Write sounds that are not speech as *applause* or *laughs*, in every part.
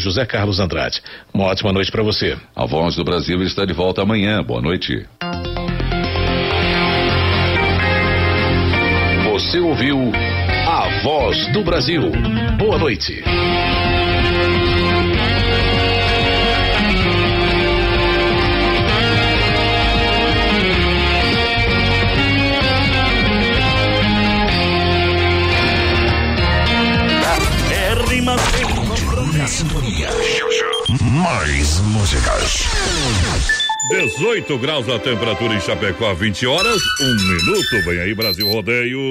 José Carlos Andrade. Uma ótima noite para você. A Voz do Brasil está de volta amanhã. Boa noite. Você ouviu A Voz do Brasil. Boa noite. Sintonia. Mais músicas. 18 graus a temperatura em Chapecó, 20 horas, um minuto. Vem aí, Brasil Rodeio.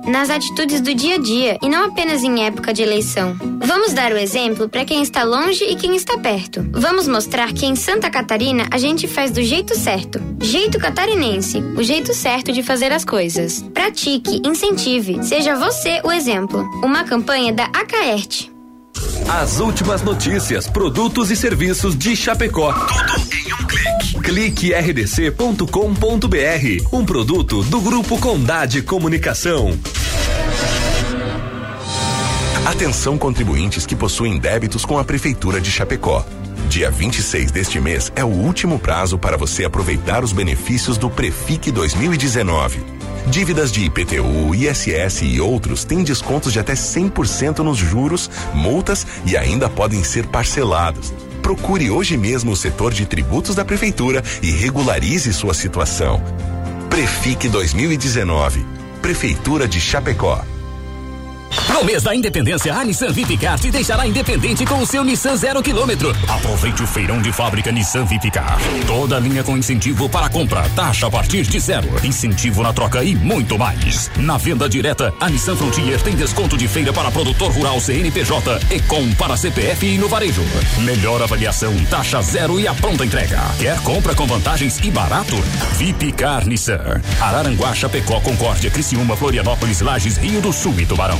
nas atitudes do dia a dia e não apenas em época de eleição. Vamos dar o exemplo para quem está longe e quem está perto. Vamos mostrar que em Santa Catarina a gente faz do jeito certo. Jeito catarinense, o jeito certo de fazer as coisas. Pratique, incentive, seja você o exemplo. Uma campanha da Acaerte. As últimas notícias, produtos e serviços de Chapecó. Tudo em um clique. Clique rdc.com.br. Um produto do Grupo Condade Comunicação. Atenção contribuintes que possuem débitos com a Prefeitura de Chapecó. Dia 26 deste mês é o último prazo para você aproveitar os benefícios do Prefic 2019. Dívidas de IPTU, ISS e outros têm descontos de até 100% nos juros, multas e ainda podem ser parcelados. Procure hoje mesmo o setor de tributos da Prefeitura e regularize sua situação. Prefic 2019. Prefeitura de Chapecó. No mês da Independência, a Nissan Vipcar te deixará independente com o seu Nissan zero quilômetro. Aproveite o feirão de fábrica Nissan Vipcar. Toda linha com incentivo para compra, taxa a partir de zero, incentivo na troca e muito mais. Na venda direta, a Nissan Frontier tem desconto de feira para produtor rural CNPJ e com para CPF e no varejo. Melhor avaliação, taxa zero e a pronta entrega. Quer compra com vantagens e barato? Vipcar Nissan. Araranguá, Chapecó, Concórdia, Criciúma, Florianópolis, Lages, Rio do Sul e Tubarão.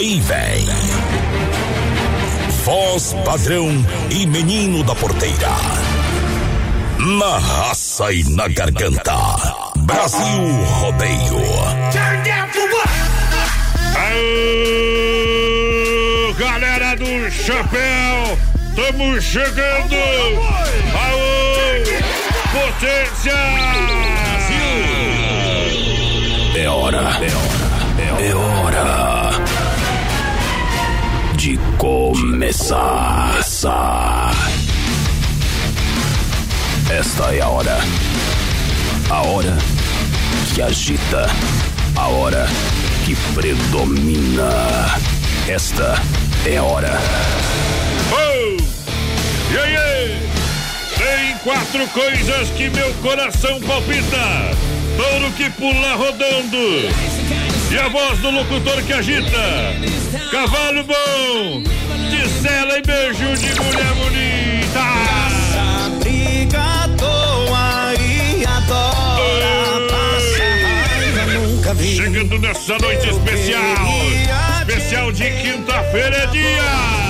Aí vem. Voz padrão e menino da porteira. Na raça e na garganta. Brasil Rodeio. Aô, galera do chapéu, estamos chegando. Aô, potência. É hora, é hora, é hora de começar. Esta é a hora. A hora que agita. A hora que predomina. Esta é a hora. Oh, e aí? Tem quatro coisas que meu coração palpita. Touro que pula rodando. E a voz do locutor que agita. Cavalo bom. De cela e beijo de mulher bonita. briga à toa e adora passa raiva, nunca vi. Chegando nessa noite especial. Especial de quinta-feira é dia.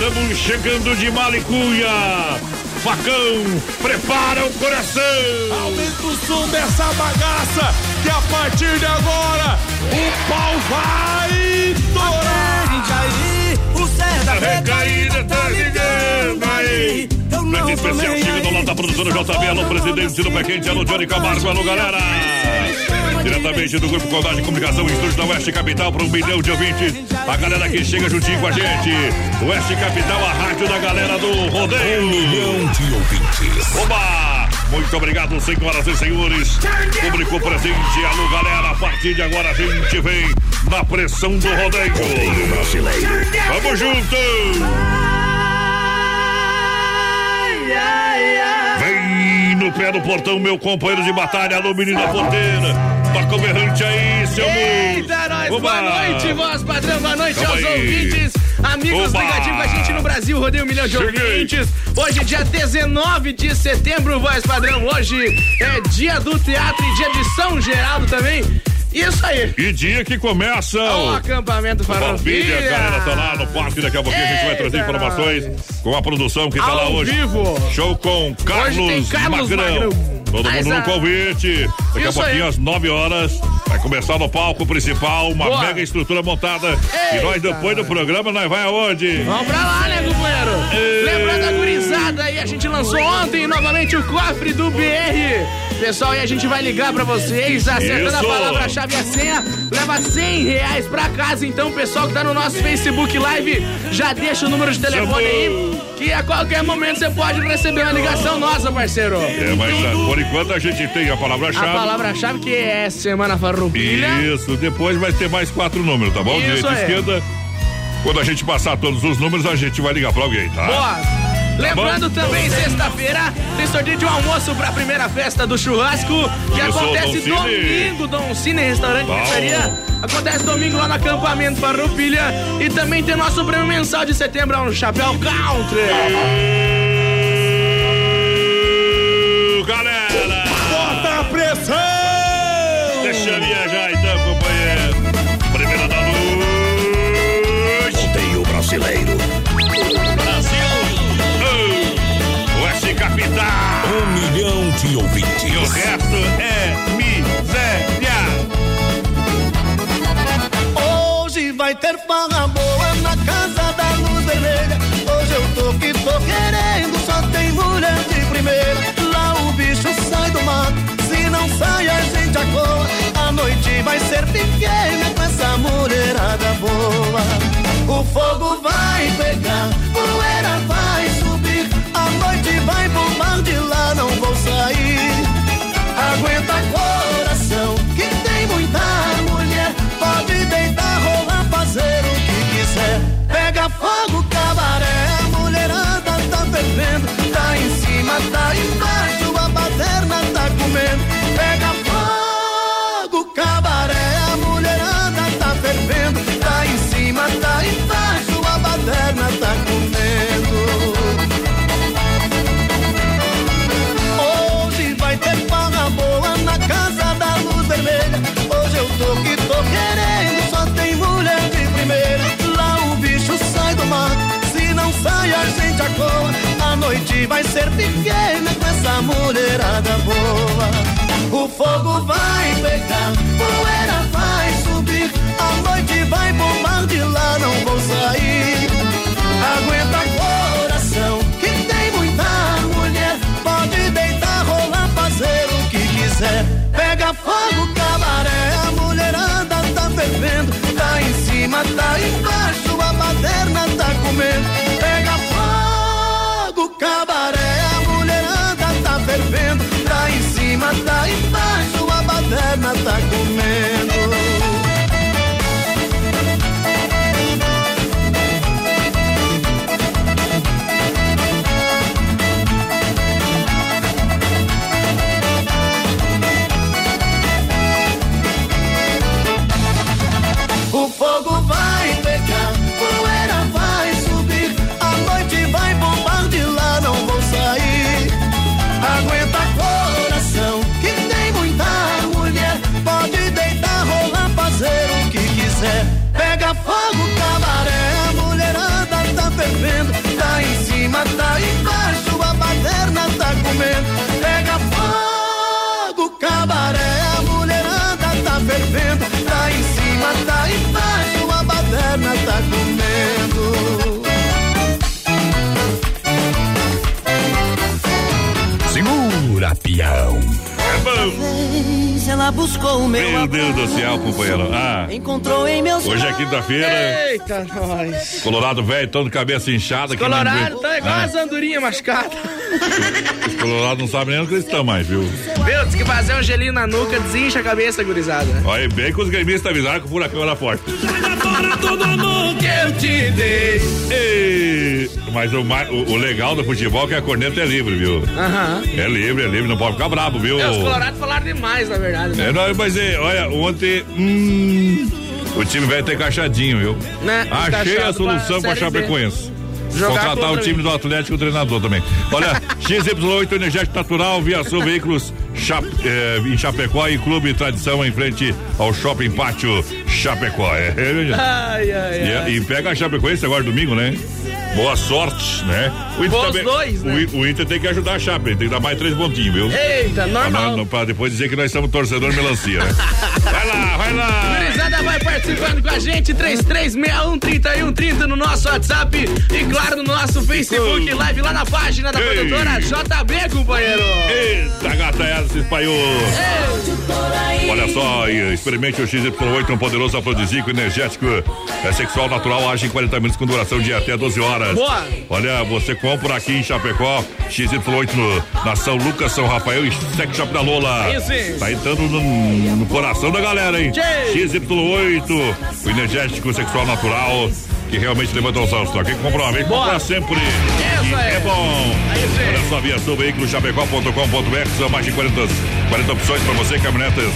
Estamos chegando de Malicuia! Facão, prepara o coração! Aumenta o som dessa bagaça, que a partir de agora o pau vai estourar! aí, o Zé da recaída tá ligando aí! Preço especial, chega do lado da produtora JB, alô presidente do Pé Quente, alô Johnny Camargo, alô galera! Diretamente do Grupo Condade de Comunicação, estúdio da Oeste Capital, para um milhão de ouvintes. A galera que chega juntinho com a gente. Oeste Capital, a rádio da galera do Rodeio. Um milhão de ouvintes. Oba! Muito obrigado, senhoras e senhores. Público presente, alô galera. A partir de agora a gente vem na pressão do rodeio. Rodeio brasileiro. Vamos junto! Vem no pé do portão, meu companheiro de batalha, alô menino da porteira. Toca o berrante aí, seu Eita, nós, Oba! boa noite, voz padrão, boa noite Tamo aos aí. ouvintes, amigos Oba! ligadinhos com a gente no Brasil, rodeio um milhão de Cheguei. ouvintes. Hoje, dia 19 de setembro, voz padrão, hoje é dia do teatro e dia de São Geraldo também. Isso aí. E dia que começa O o acampamento Farroupilha, a galera tá lá no parque, daqui a pouquinho a gente vai trazer Eita, informações com a produção que tá lá Ao hoje. vivo. Show com Carlos, tem Carlos Magrão. Magrão. Todo Mas mundo no a- convite. Daqui a pouquinho, aí. às 9 horas, vai começar no palco principal, uma Boa. mega estrutura montada. E nós, Eita. depois do programa, nós vai aonde? Vamos pra lá, né, companheiro? Ei. Lembrando a gurizada aí, a gente lançou ontem novamente o cofre do BR. Pessoal, e a gente vai ligar pra vocês, acertando a Isso. palavra-chave e a senha, leva 100 reais pra casa. Então, pessoal que tá no nosso Facebook Live, já deixa o número de telefone aí, que a qualquer momento você pode receber uma ligação nossa, parceiro. É, mas ah, por enquanto a gente tem a A palavra-chave. palavra-chave que é Semana Farroupilha. Isso, depois vai ter mais quatro números, tá bom? Isso Direita e aí. esquerda. Quando a gente passar todos os números, a gente vai ligar pra alguém, tá? Boa! Lembrando bom? também, sexta-feira, tem sorteio de um almoço pra primeira festa do churrasco, que Isso, acontece Dom domingo, Dom Cine Restaurante Bom. Pizzaria. Acontece domingo lá no acampamento Farroupilha. E também tem nosso prêmio mensal de setembro no Chapéu Country. Galera! Bota a pressão! Deixa viajar então, 20 ouvintes. E o resto é miséria. Hoje vai ter farra boa na casa da luz vermelha. Hoje eu tô que tô querendo, só tem mulher de primeira. Lá o bicho sai do mato, se não sai a gente acoa. A noite vai ser pequena com essa mulherada boa. O fogo vai pegar, poeira vai subir, a noite vai bombar de lá, não vou fogo, cabaré, a mulherada tá fervendo. Tá em cima, tá embaixo, vai ser pequena com essa mulherada boa. O fogo vai pegar, poeira vai subir. A noite vai bombar de lá, não vou sair. Aguenta coração, que tem muita mulher. Pode deitar, rolar, fazer o que quiser. Pega fogo, cabaré, a mulherada tá fervendo. Tá em cima, tá embaixo, a baderna tá comendo. Campeão. É. Ela buscou o meu Meu Deus do céu, companheiro. Ah, Encontrou em meus hoje é quinta-feira. Eita, nós. Colorado velho, tão de cabeça inchada. Colorado tá igual Ah, as andorinhas machucadas. Os colorados não sabem nem onde eles estão mais, viu? Viu? Diz que fazer um gelinho na nuca desincha a cabeça, gurizada. Olha bem que os gremistas avisaram que o furacão era forte. todo mundo que eu te dei. Ei, mas o, o- o legal do futebol é que a corneta é livre, viu? Aham. É livre, é livre, não pode ficar brabo, viu? É, os colorados falaram demais, na verdade. né? É, não, mas é, olha, ontem. hum, o time vai ter caixadinho, viu? Né? Achei a solução pra pra. Chapecoense. Jogar Contratar o time mim. do Atlético o treinador também. Olha, *laughs* XY8 Energético Natural, Via Sul Veículos Chap, eh, em Chapecó e Clube Tradição em frente ao Shopping Pátio Chapecó. É, é, Ai, ai, e, ai. e pega a Chapecoense agora domingo, né? Boa sorte, né? O Inter, Bons dois, né? o, o Inter tem que ajudar a Chape, tem que dar mais três pontinhos, viu? Eita, Pra, normal. não- pra depois dizer que nós somos torcedor melancia, né? *laughs* vai lá, vai lá! Gurizada vai participando com a gente, 33613130 no nosso WhatsApp e claro no nosso Facebook Live lá na página da Ei. produtora JB, companheiro. Eita, gata, ela se espalhou! Olha só, experimente o XY8, um poderoso afrodisíaco energético, é sexual natural, age em 40 minutos com duração de até 12 horas. Boa. Olha, você compra aqui em Chapecó, XY8 no, na São Lucas, São Rafael e Sex Shop da Lola. Isso. Tá entrando no, no coração da galera, hein? Tchê. XY8, o energético sexual natural, que realmente levanta os altos. Quem compra uma vez, compra sempre. Isso E aí. é bom. Olha só, via sul, veículo chapecó.com.br, são mais de 40, 40 opções para você, caminhonetas,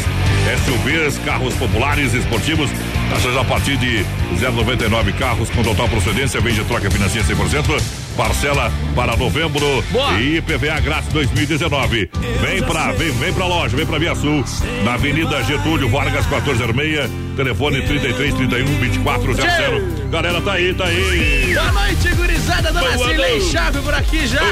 SUVs, carros populares, esportivos, taxas a partir de 0,99 carros com total procedência, vende troca financia 100%, parcela para novembro Boa. e IPVA grátis 2019. Vem pra, vem, vem pra loja, vem pra Via Sul, na Avenida Getúlio Vargas 1406, telefone 33 31 2400. Galera, tá aí, tá aí. Boa noite, gurizada. Dona noite. Chave por aqui já.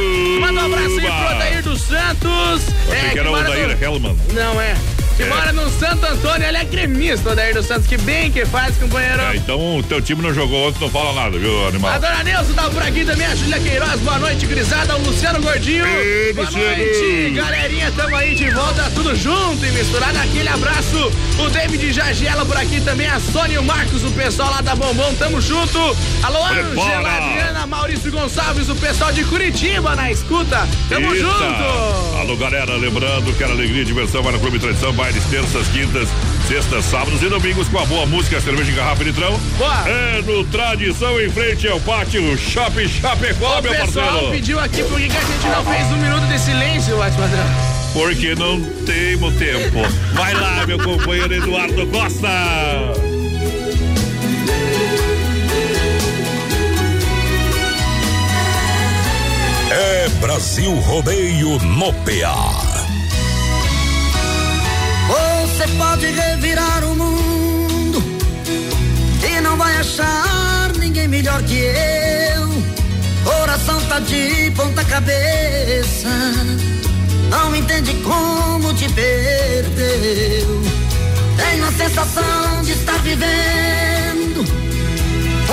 Manda um abraço aí pro Odair dos Santos. Achei que era o Daíra Hellman. Não é. Que mora no Santo Antônio, ele é gremista, o Odair dos Santos. Que bem que faz, companheiro. É, então o teu time não jogou ontem, não fala nada, viu, animal? A dona Neuza tá por aqui também, a Júlia Queiroz, boa noite, grisada, o Luciano Gordinho. Ei, boa Luciano. noite, galerinha, tamo aí de volta, tudo junto e misturado, aquele abraço. O David Jagiela por aqui também, a Sônia e o Marcos, o pessoal lá da Bombom, tamo junto. Alô. Angela, Adriana, Maurício Gonçalves, o pessoal de Curitiba na escuta, tamo Eita. junto. Alô, galera, lembrando que era alegria e diversão vai no Clube Tradição, bailes terças, quintas, sextas, sábados e domingos com a boa música, cerveja em garrafa e litrão. Boa. É no Tradição em frente ao pátio Shopping Chapecó, O meu pessoal parceiro. pediu aqui por que a gente não fez um minuto de silêncio, Bate Padrão. Porque não temos tempo. Vai lá, meu companheiro Eduardo Costa. É Brasil Rodeio no PA. Você pode revirar o mundo e não vai achar ninguém melhor que eu. Coração tá de ponta cabeça, não entende como te perdeu. Tenho a sensação de estar vivendo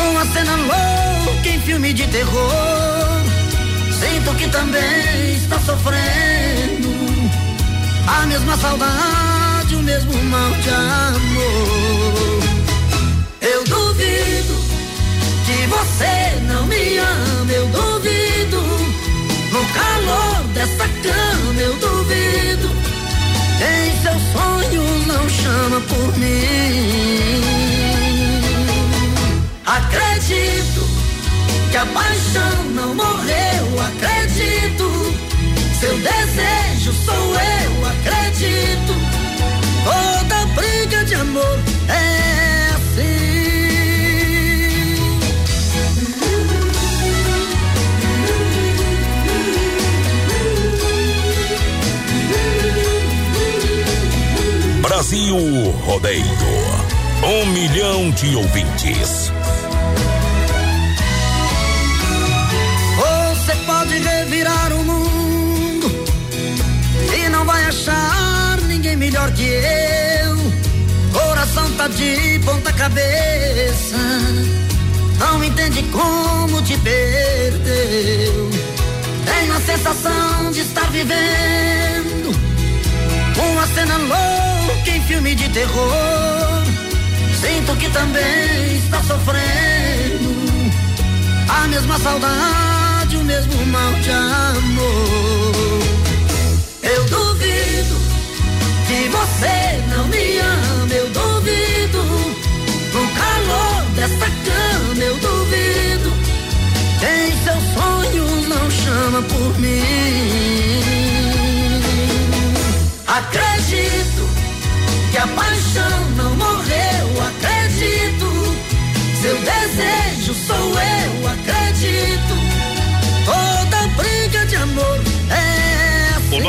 uma cena louca em filme de terror. Sinto que também está sofrendo a mesma saudade, mesmo mal de amor. Eu duvido que você não me ama, eu duvido. No calor dessa cama, eu duvido. Em seus sonhos não chama por mim. Acredito que a paixão não morreu, acredito. Seu desejo sou eu, acredito. Toda briga de amor é assim. Brasil Rodeio. Um milhão de ouvintes. Melhor que eu. Coração tá de ponta cabeça, não entende como te perdeu. Tenho a sensação de estar vivendo cena louca em filme de terror. Sinto que também está sofrendo a mesma saudade, o mesmo mal de amor. Você não me ama, eu duvido. No calor dessa cama, eu duvido. Quem seus sonhos não chama por mim. Acredito que a paixão não morreu,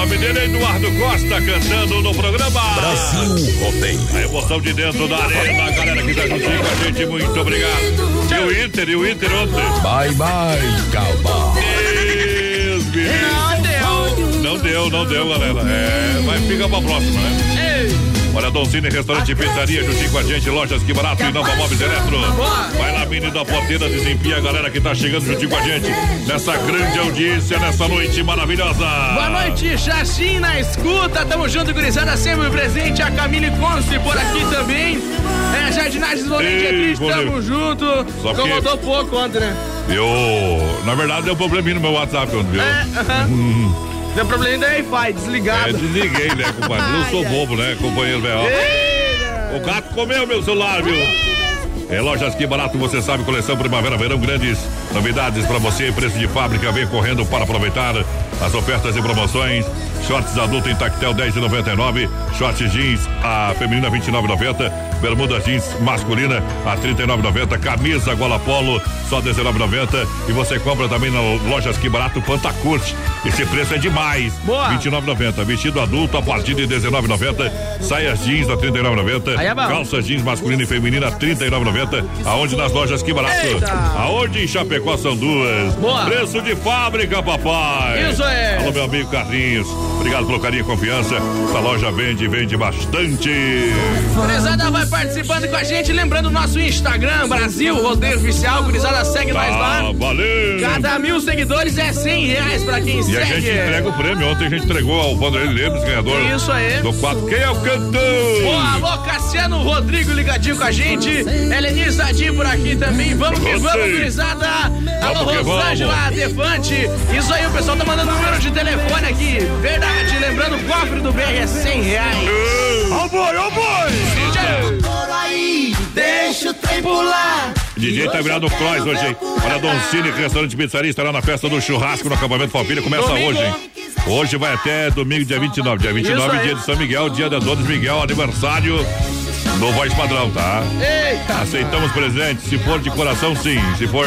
nome dele é Eduardo Costa, cantando no programa Brasil Rodeio. A emoção de dentro da arena, a galera que tá juntinho com a gente, muito obrigado. E o Inter, e o Inter ontem? Bye, bye, calma. Deus me livre. Não deu, não deu, galera. É, mas fica pra próxima, né? Olha, Doncini Restaurante e Pizzaria, juntinho com a gente, lojas que barato e Nova Móveis Eletro. Vai lá, menino da porteira, desempia a galera que tá chegando juntinho com a gente nessa grande audiência, nessa noite maravilhosa. Boa noite, Xaxim na escuta. Tamo junto, gurizada, sempre presente. A Camille Conce por aqui também. É, Jardinagens Volante Cris, Volante. tamo junto. Só que- Incomodou pouco ontem, né? Eu, na verdade, deu um probleminha no meu WhatsApp ontem, viu? É, aham. Deu problema da Wi-Fi, desligado. É, desliguei, né, compadre? Não sou bobo, né, companheiro velho? O gato comeu meu celular, viu? É Lojas Que Barato, você sabe, coleção Primavera, Verão, grandes novidades pra você, preço de fábrica, vem correndo para aproveitar as ofertas e promoções. Shorts adulto em tactel 10,99, shorts jeans a feminina 29,90, bermuda jeans masculina a 39,90, camisa gola polo só 19,90 e você compra também na Lojas Que Barato quanta curte. Esse preço é demais. Boa. 29,90, vestido adulto a partir de 19,90, saias jeans a 39,90, Aí é bom. calça jeans masculina e feminina a 39,90. Aonde nas lojas Que Barato? Eita. Aonde em Chapecó são duas. Boa. Preço de fábrica, papai. Isso é. Alô, meu amigo Carlinhos. Obrigado pelo carinho e confiança. Essa loja vende, vende bastante. Gurizada vai participando com a gente, lembrando o nosso Instagram, Brasil Rodeio Oficial. Gurizada, segue nós lá. Ah, valeu. Cada mil seguidores é 100 reais pra quem E segue. a gente entrega o prêmio. Ontem a gente entregou ao Vanderlei Lemos, ganhador. Isso aí. Do quadro. Quem é o cantor? Boa, alô, Cassiano Rodrigo ligadinho com a gente. Sadim por aqui também. Vamos que vamos, gurizada. Alô, Rosângela Defante. Isso aí, o pessoal tá mandando número de telefone aqui. Verdade, lembrando, o cofre do BR é 100 reais. Ó boi, ó boi! Por aí, deixa o trem pular. DJ tá virado Cross hoje, hein? Olha, Don Cine, restaurante pizzaria, estará na festa do churrasco no acampamento Família. Começa Domingo. hoje, hein? Hoje vai até domingo, dia 29. Dia 29, Isso aí. dia de São Miguel, dia da Dona Miguel, aniversário do Voz Padrão, tá? Eita! Aceitamos presente, se for de coração, sim. Se for,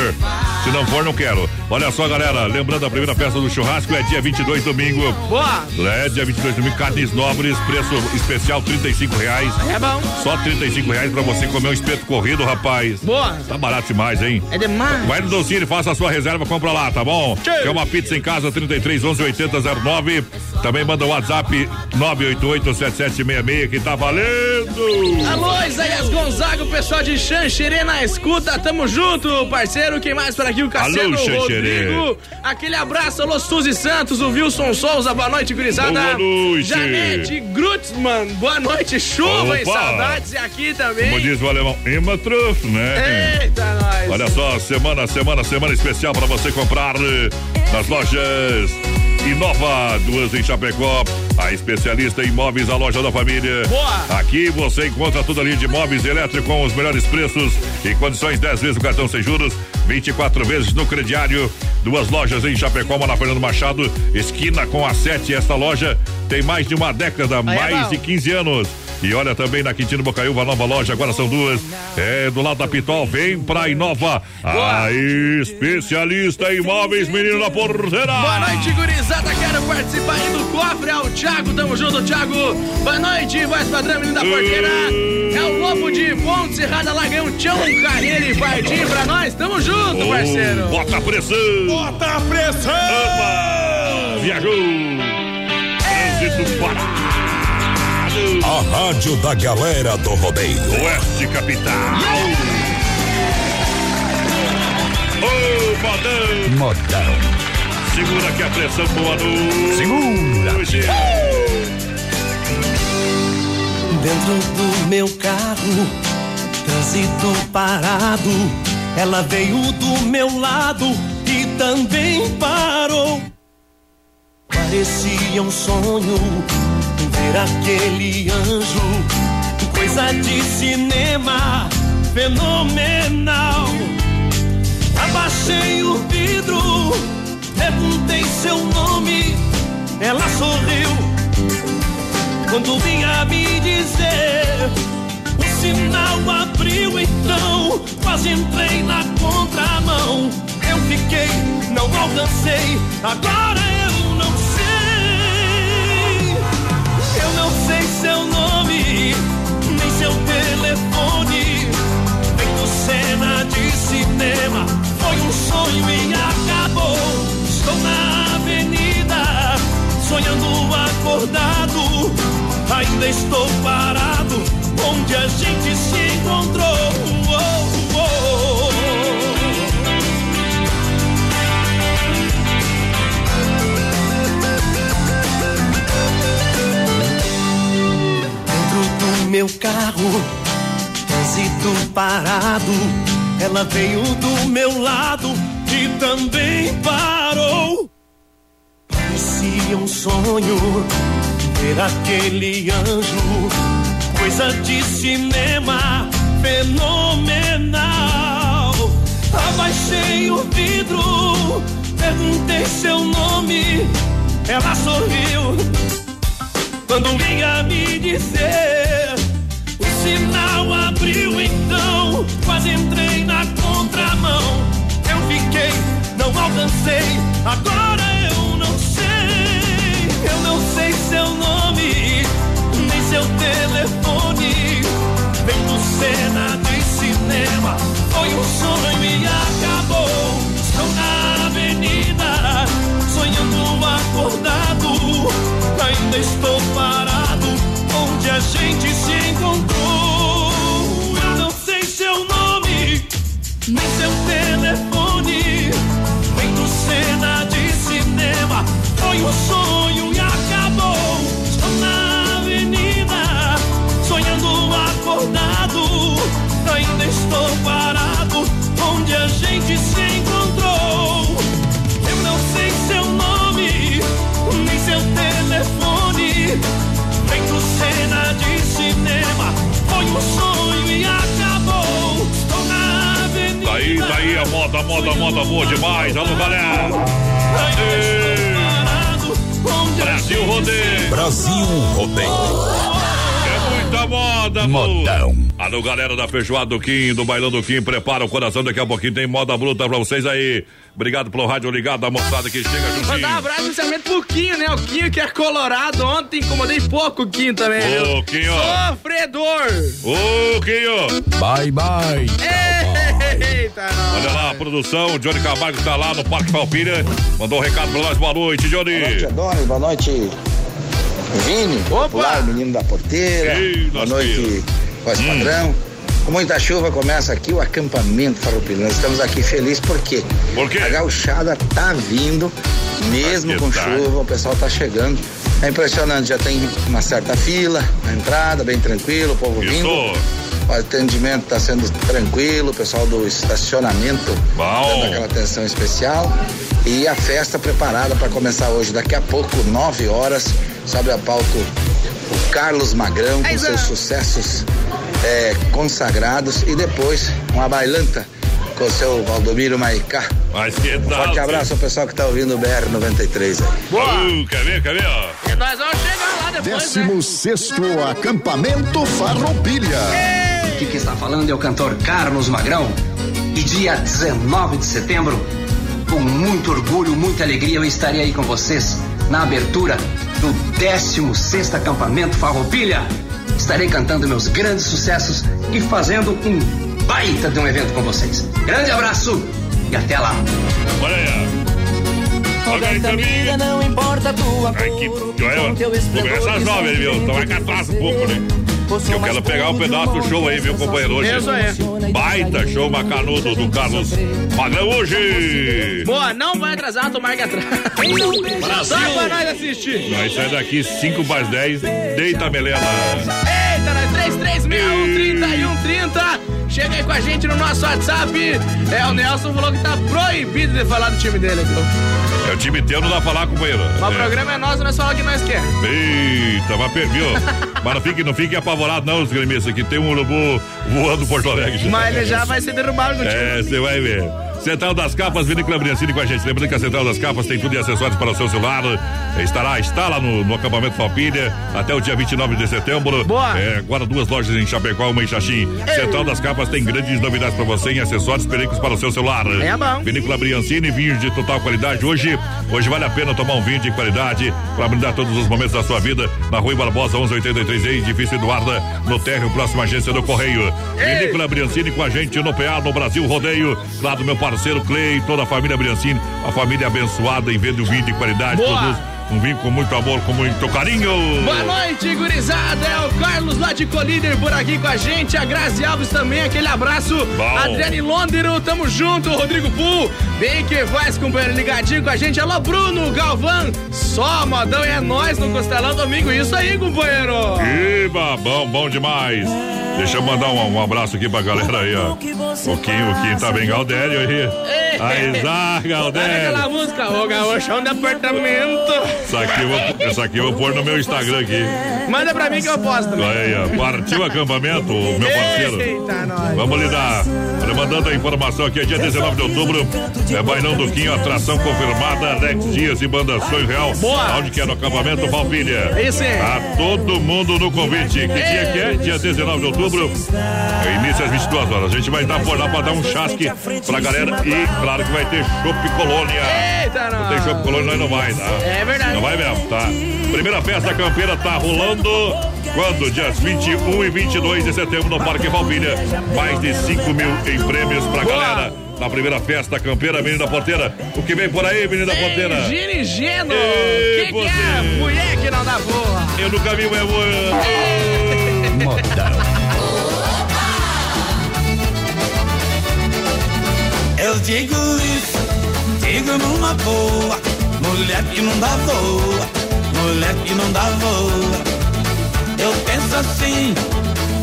se não for, não quero. Olha só, galera, lembrando a primeira festa do churrasco é dia 22, domingo. Boa! É, dia 22 domingo, carnes nobres, preço especial 35 reais. É bom. Só 35 reais pra você comer um espeto corrido, rapaz. Boa! Tá barato demais, hein? É demais. Vai no Docine, faça a sua reserva, compra lá, tá bom? Tchau. Quer uma pizza em casa, 33 11 80 09. Também manda o WhatsApp 988 7766 que tá valendo. Alô, Isaías Gonzaga, o pessoal de Xanxerê na escuta, tamo junto, parceiro. Quem mais por Cassiano Alô. Rodrigo. Aquele abraço, alô, Suzy Santos, o Wilson Souza, boa noite, gurizada. Boa noite. Janete Grutzmann, boa noite, chuva e Opa. saudades aqui também. Como diz o alemão, Imatruf, né? Eita, nós. Olha só, semana, semana, semana especial para você comprar eh, nas lojas Inova, duas em Chapecó, a especialista em imóveis, a loja da família. Boa. Aqui você encontra toda a linha de imóveis elétricos com os melhores preços e condições 10 vezes o cartão sem juros, 24 vezes no crediário. Duas lojas em Chapecó, uma na Fernando Machado, esquina com a 7. Esta loja tem mais de uma década, Aí é mais bom. de 15 anos. E olha também na Quintino Bocaiúva, nova loja, agora são duas. É do lado da Pitol, vem pra Inova. A especialista em imóveis, menino da porteira. Boa noite, gurizada. Quero participar aí do cofre. É o Thiago, tamo junto, Thiago. Boa noite, voz padrão, menino da porteira. É o Lobo de Ponte Serrada lá, ganhou um tchão, carreira e pardinho pra nós. Tamo junto, parceiro. Bota a pressão. Bota a pressão! Viajou. Trânsito A rádio da galera do rodeio. Oeste Capital. Ô, modão. Modão. Segura que a pressão boa noite. Segura. Dentro do meu carro, trânsito parado. Ela veio do meu lado e também parou. Parecia um sonho aquele anjo, coisa de cinema fenomenal. Abaixei o vidro, perguntei seu nome, ela sorriu. Quando vinha me dizer, o sinal abriu então, quase entrei na contramão. Eu fiquei, não alcancei, agora eu não sei. Seu nome, nem seu telefone. Feito cena de cinema, foi um sonho e acabou. Estou na avenida, sonhando acordado. Ainda estou parado, onde a gente se encontrou. Oh, oh. Meu carro, trânsito parado. Ela veio do meu lado e também parou. Parecia um sonho ver aquele anjo, coisa de cinema fenomenal. Abaixei o vidro, perguntei seu nome, ela sorriu. Quando vinha me dizer, sinal abriu então, quase entrei na contramão. Eu fiquei, não alcancei, agora eu não sei, eu não sei seu nome, nem seu telefone. Vendo cena de cinema, foi um sonho e acabou. Estou na avenida, sonhando acordado. Ainda estou onde a gente se encontrou. Eu não sei seu nome, nem seu telefone. Vendo cena de cinema, foi um sonho e acabou. Estou na avenida, sonhando acordado. Ainda estou parado, onde a gente se um sonho e acabou. Estou na avenida. Tá aí, tá aí a moda, a moda, a moda boa demais. Alô, galera. Brasil Rodeio. Brasil Rodeio. Muita moda, Modão. Alô, galera da Feijoada do Kim, do Bailão do Kim, prepara o coração, daqui a pouquinho tem moda bruta pra vocês aí. Obrigado pelo rádio ligado, a moçada que chega juntinho. Mandar um abraço especialmente pro Quinho, né? O Quinho que é colorado. Ontem incomodei pouco o Quinho também. Ô, viu? Quinho. Sofredor. Ô, Quinho. Bye, bye. Eita, não. Olha lá a produção, o Johnny Camargo tá lá no Parque Palpira. Mandou um recado pra nós, boa noite, Johnny. Boa noite, Adonis. Boa noite, Vini. Popular, menino da porteira. Ei, Boa noite, voz Hum. padrão. Com muita chuva começa aqui o acampamento farroupilha. Estamos aqui felizes porque Por quê? a gauchada tá vindo, mesmo com tá. chuva, o pessoal tá chegando. É impressionante, já tem uma certa fila na entrada, bem tranquilo, o povo vindo. O atendimento está sendo tranquilo, o pessoal do estacionamento dando aquela atenção especial. E a festa preparada para começar hoje, daqui a pouco, 9 horas, sobe a palco o Carlos Magrão com seus sucessos é, consagrados e depois uma bailanta com o seu Valdomiro Maicá. Mas que Um tal? forte abraço ao pessoal que tá ouvindo o BR-93 aí. Uh, quer ver, quer ver, ó? E nós vamos chegar lá depois, né? Décimo sexto acampamento Farroupilha. Aqui quem está falando é o cantor Carlos Magrão. E dia 19 de setembro, com muito orgulho, muita alegria, eu estarei aí com vocês na abertura do 16 acampamento Farroupilha. Estarei cantando meus grandes sucessos e fazendo um baita de um evento com vocês. Grande abraço e até lá. Olha aí, aí, amiga. Não importa a tua Ai, que. Joel, começa às nove, viu? Então vai que atrasa um pouco, né? Eu quero pegar um pedaço do show aí, viu, companheiro? Hoje. Isso aí. É baita show macanudo do Carlos Padrão hoje. Boa, não vai atrasar, tomar que atrasa. Brasil. Pra nós assistir. Nós sai é daqui 5 mais 10, deita melena. Eita, nós 3361 3130. Chega aí com a gente no nosso WhatsApp. É, o Nelson falou que tá proibido de falar do time dele, aqui. É o time teu, não dá pra falar, companheiro. Mas o É. programa é nosso, nós falamos o que nós quer. Eita, mas perdeu. *laughs* mas não fique, não fique apavorado, não, os gremistas, que tem um urubu voando Porto Alegre. Mas ele já vai ser derrubado contigo. É, você vai ver. Central das Capas, Vinícola Briancini com a gente. Lembrando que a Central das Capas tem tudo e acessórios para o seu celular. Estará, está lá no, no acampamento Falpilha até o dia 29 de setembro. Boa. É, agora duas lojas em Chapecó, uma em Xaxim. Central das Capas tem grandes novidades para você em acessórios perigos para o seu celular. É bom. Vinícola Briancini, vinhos de total qualidade. Hoje, hoje vale a pena tomar um vinho de qualidade para brindar todos os momentos da sua vida. Na Rua Barbosa, 1183 em Edifício Eduarda, no térreo, próxima agência do Correio. Vinícola Briancini com a gente no PA, no Brasil Rodeio. Lá do meu parceiro Clay, toda a família Briancini, a família abençoada em vendo vinho de qualidade. Boa. Produz um vinho com muito amor, com muito carinho. Boa noite, gurizada. É o Carlos lá de Colíder por aqui com a gente. A Grazi Alves também, aquele abraço. Bom. Adriane Londero, tamo junto. Rodrigo Pu, bem que faz, companheiro, ligadinho com a gente. Alô, Bruno Galvão. Só modão é nós no Costelão Domingo. Isso aí, companheiro. Iba, bom, bom demais. Deixa eu mandar um, um abraço aqui pra galera aí, ó. O Quinho, o Quinho tá bem Galdério aí. A Isaac Olha Galdério. aquela música, o gaúchão de apartamento. Essa aqui, eu vou, essa aqui eu vou pôr no meu Instagram aqui. Manda pra mim que eu posto também. Olha aí. Partiu o acampamento, meu parceiro. Eita, nós. Vamos lhe dar. Olha, mandando a informação aqui, é dia 19 de outubro. É Bailão do Quinho, atração confirmada. Alex Dias e Banda Sonho Real. Boa. Onde que é no acampamento Valpilha. Isso aí. A todo mundo no convite. Que dia que é? Dia 19 de outubro. É início às 22 horas. A gente vai dar por lá pra dar um chasque pra galera. E claro que vai ter Chopp Colônia. Eita, Não nós. tem Chopp Colônia, nós não vai, tá? É verdade. Não vai mesmo, tá? Primeira festa campeira tá rolando quando? Dias 21 e 22 de setembro no Parque Valpilha. Mais de 5 mil em prêmios pra Boa. galera. Na primeira festa campeira, menina porteira. O que vem por aí, menina porteira? Dirigindo. Ei, Que que você. é? Mulher que não dá boa. Eu nunca vi uma Eu digo isso, digo numa boa. Mulher que não dá voa, mulher que não dá voa. Eu penso assim,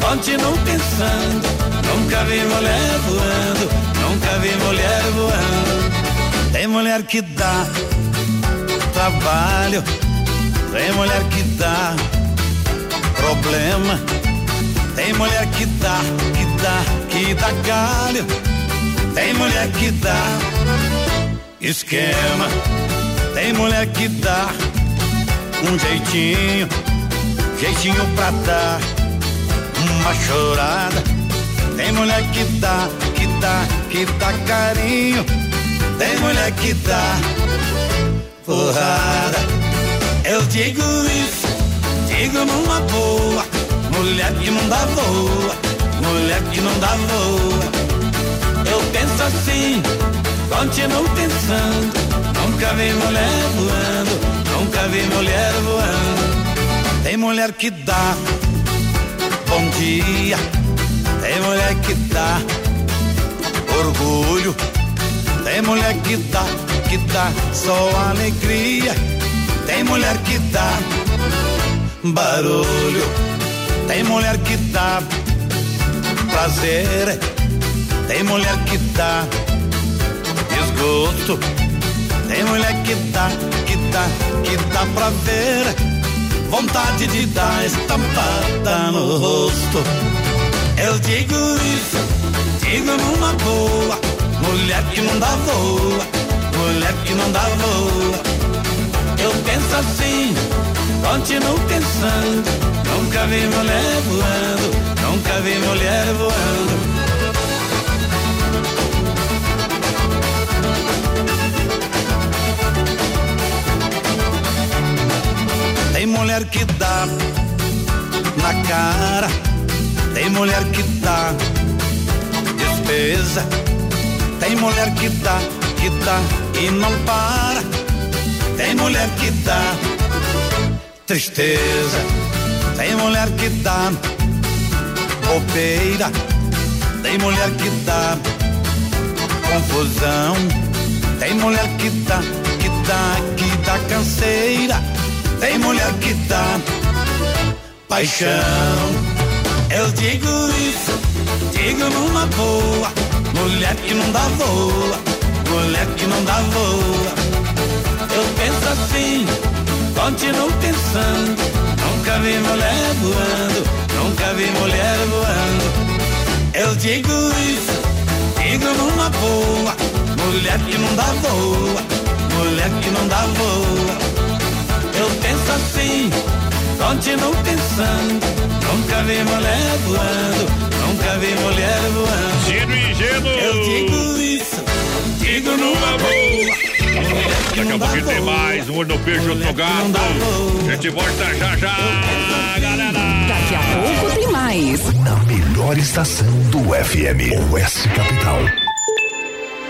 continuo pensando. Nunca vi mulher voando, nunca vi mulher voando. Tem mulher que dá trabalho, tem mulher que dá problema. Tem mulher que dá, que dá, que dá galho. Tem mulher que dá esquema. Tem mulher que dá um jeitinho, jeitinho pra dar uma chorada. Tem mulher que dá, que dá, que dá carinho. Tem mulher que dá porrada. Eu digo isso, digo numa boa. Mulher que não dá voa, mulher que não dá voa. Eu penso assim, continuo pensando. Nunca vi mulher voando, nunca vi mulher voando. Tem mulher que dá bom dia, tem mulher que dá orgulho, tem mulher que dá, que dá só alegria, tem mulher que dá barulho, tem mulher que dá prazer, tem mulher que dá desgosto, tem mulher que dá, que dá, que dá pra ver vontade de dar estampada no rosto. Eu digo isso, digo numa boa, mulher que não dá voa, mulher que não dá voa. Eu penso assim, continuo pensando. Nunca vi mulher voando, nunca vi mulher voando. Mulher que dá na cara, tem mulher que dá despesa, tem mulher que dá, que dá e não para, tem mulher que dá tristeza, tem mulher que dá bobeira, tem mulher que dá confusão, tem mulher que dá, que dá, que dá canseira. Tem mulher que dá paixão. Eu digo isso, digo numa boa. Mulher que não dá voa, mulher que não dá voa. Eu penso assim, continuo pensando. Nunca vi mulher voando, nunca vi mulher voando. Eu digo isso, digo numa boa. Mulher que não dá voa, mulher que não dá voa. Eu penso assim, continuo pensando. Nunca vi mulher voando, nunca vi mulher voando. Gino e gelo. Eu digo isso, digo numa boa. Daqui a pouquinho tem mais um olho no peixe, outro no gato. A gente volta já já, galera. Daqui a pouco tem mais. Na melhor estação do FM, Oeste Capital.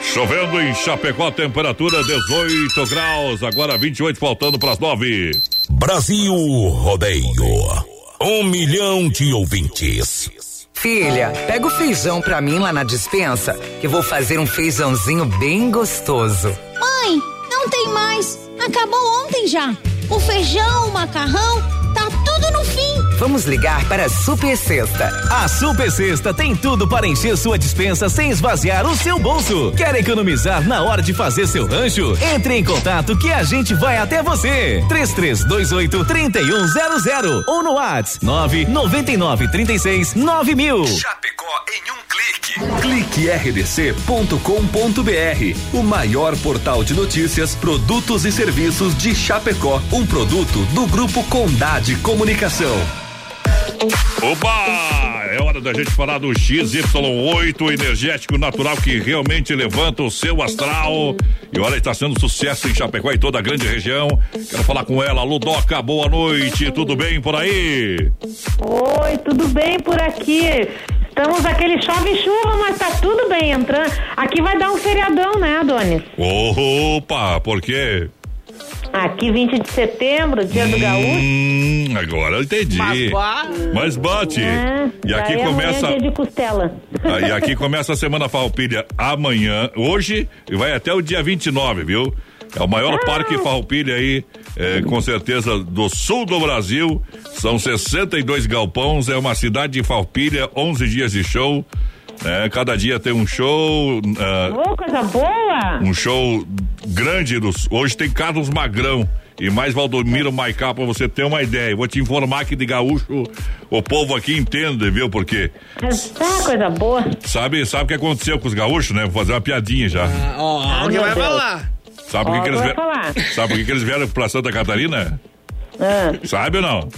Chovendo em Chapecó, temperatura 18 graus, agora 28, faltando para as 9. Brasil Rodeio. Um milhão de ouvintes. Filha, pega o feijão pra mim lá na dispensa, que vou fazer um feijãozinho bem gostoso. Mãe, não tem mais. Acabou ontem já. O feijão, o macarrão, tá tudo no fim. Vamos ligar para a Super Sexta. A Super Sexta tem tudo para encher sua dispensa sem esvaziar o seu bolso. Quer economizar na hora de fazer seu rancho? Entre em contato que a gente vai até você. 3328 3100 ou no WhatsApp 999 36 9000. Chapecó em um clique. Clique rdc.com.br. O maior portal de notícias, produtos e serviços de Chapecó. Um produto do Grupo Condade Comunicação. Oba! É hora da gente falar do XY8 energético natural que realmente levanta o seu astral. E olha, está sendo sucesso em Chapecó e toda a grande região. Quero falar com ela, Ludoca, boa noite, tudo bem por aí? Oi, tudo bem por aqui? Estamos aquele chove chuva, mas tá tudo bem entrando. Aqui vai dar um feriadão, né, Adonis? Opa, por quê? Aqui 20 de setembro, dia do gaúcho. Hum, agora eu entendi. Mas ba- Mas bate. É, e aqui amanhã começa. é dia de costela. Ah, e aqui começa a Semana Farroupilha amanhã, hoje, e vai até o dia 29, viu? É o maior parque Farroupilha aí, é, com certeza, do sul do Brasil. São 62 galpões, é uma cidade de Farroupilha, 11 dias de show. Né? cada dia tem um show. ah, Ô, coisa boa! um show grande. Dos, hoje tem Carlos Magrão e mais Valdomiro Maicá, pra você ter uma ideia. Vou te informar que de gaúcho o povo aqui entende, viu? Porque Ah, coisa boa. sabe, sabe o que aconteceu com os gaúchos, né? Vou fazer uma piadinha já. Ó, Ah, alguém vai Deus. falar. Sabe por que, que eles vieram? Sabe por que, que eles vieram pra Santa Catarina? Ah, Sabe ou não?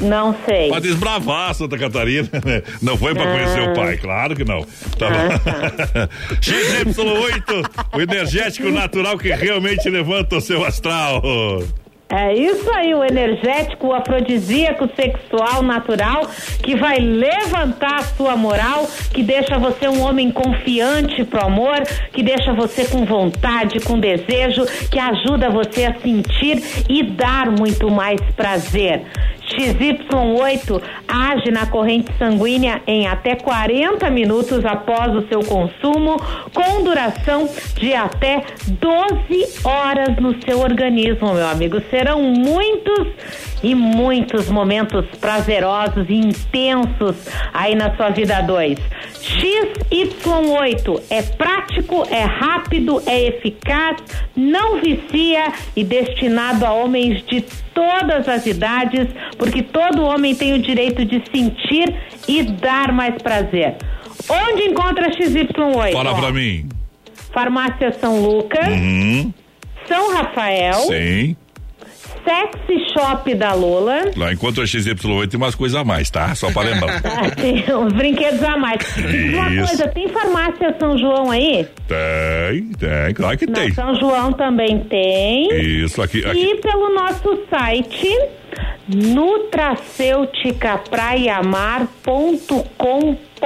Não sei. Pra desbravar Santa Catarina, né? *laughs* Não foi pra conhecer Ah. o pai, claro que não. Tá bom. *laughs* XY8, o energético natural que realmente levanta o seu astral. É isso aí, o energético, o afrodisíaco sexual natural que vai levantar a sua moral, que deixa você um homem confiante pro amor, que deixa você com vontade, com desejo, que ajuda você a sentir e dar muito mais prazer. XY8 age na corrente sanguínea em até 40 minutos após o seu consumo, com duração de até 12 horas no seu organismo, meu amigo. Serão muitos e muitos momentos prazerosos e intensos aí na sua vida 2. XY8 é prático, é rápido, é eficaz, não vicia e destinado a homens de todas as idades, porque todo homem tem o direito de sentir e dar mais prazer. Onde encontra XY8? Fala pra mim. Farmácia São Lucas, Uhum. São Rafael, Sim. Sexy Shop da Lola. Lá encontra XY8 tem umas coisas a mais, tá? Só pra lembrar. *laughs* Ah, tem uns brinquedos a mais. Diz Uma Isso. coisa, tem farmácia São João aí? tem, tem, claro que Na tem. São João também tem. Isso aqui, aqui. E pelo nosso site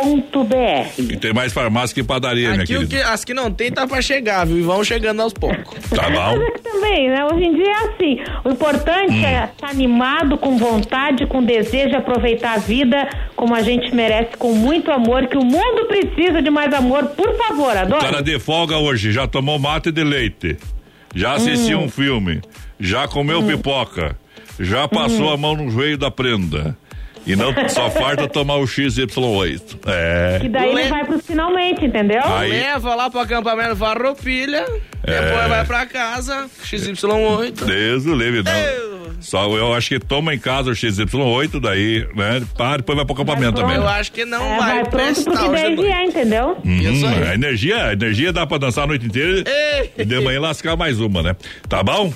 nutracêuticapraiamar.com.br E tem mais farmácia que padaria, minha Aqui o querida. que, as que não tem tá pra chegar, viu? E vão chegando aos poucos. Tá bom. Mas é que também, né? Hoje em dia é assim. O importante Hum. é estar animado, com vontade, com desejo de aproveitar a vida como a gente merece, com muito amor, que o mundo precisa de mais amor. Por favor, O adoro. cara de folga hoje, já tomou mate de leite, já assistiu Hum. um filme, já comeu pipoca, já passou Hum. a mão no joelho da prenda. E não *laughs* só farta tomar o XY8. É. Que daí ele vai pros finalmente, entendeu? Aí- Leva lá pro acampamento Farroupilha, É. depois vai pra casa, XY8. Deus o livre, não. Só eu acho que toma em casa o XY8, daí, né? Para, depois vai pro acampamento também. Eu né? acho que não É, vai, vai pronto prestar pro que hoje à daí vier, entendeu? Hum, a energia, a energia dá pra dançar a noite inteira e de manhã lascar mais uma, né? Tá bom?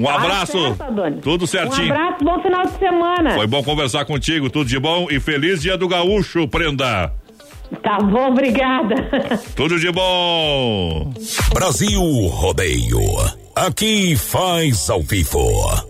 Um Tá abraço. certo, Adonis. Tudo certinho. Um abraço, bom final de semana. Foi bom conversar contigo, tudo de bom e feliz dia do gaúcho, prenda. Tá bom, obrigada. *laughs* Tudo de bom. Brasil Rodeio. Aqui faz ao vivo.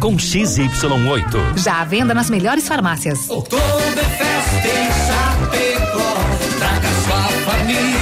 com XY8. Já à venda nas melhores farmácias. Oktoberfest em Chapecó. Traga sua família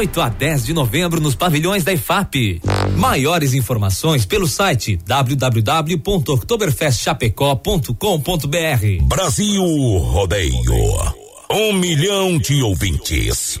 8 a 10 de novembro nos pavilhões da IFAP. Maiores informações pelo site www.oktoberfestchapecó.com.br. Brasil Rodeio. Um milhão de ouvintes.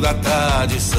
da tradição.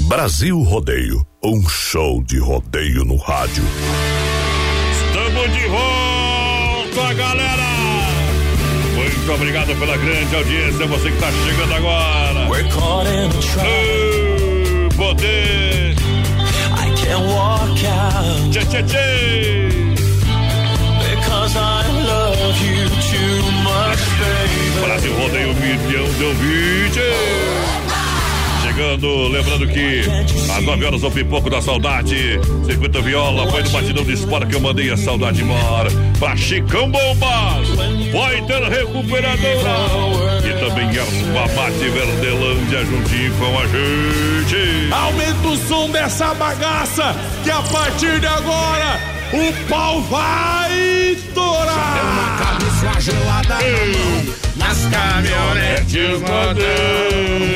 Brasil Rodeio, um show de rodeio no rádio. Estamos de volta, galera! Muito obrigado pela grande audiência, você que está chegando agora. Ô, Poder! I can walk out. Tchê, tchê, tchê! Because I love you too much, baby. Brasil rodeio milhão de ouvintes. Chegando, lembrando que às 9 horas o pipoco da saudade. Circuito Viola, foi no batidão de espora que eu mandei a saudade embora. Pra Chicão Bombas, Poiter Recuperadora. E também Erva Mate Verdelândia juntinho com a gente. Aumenta o som dessa bagaça, que a partir de agora o pau vai torar. Uma cabeça gelada nas caminhonetes rodando.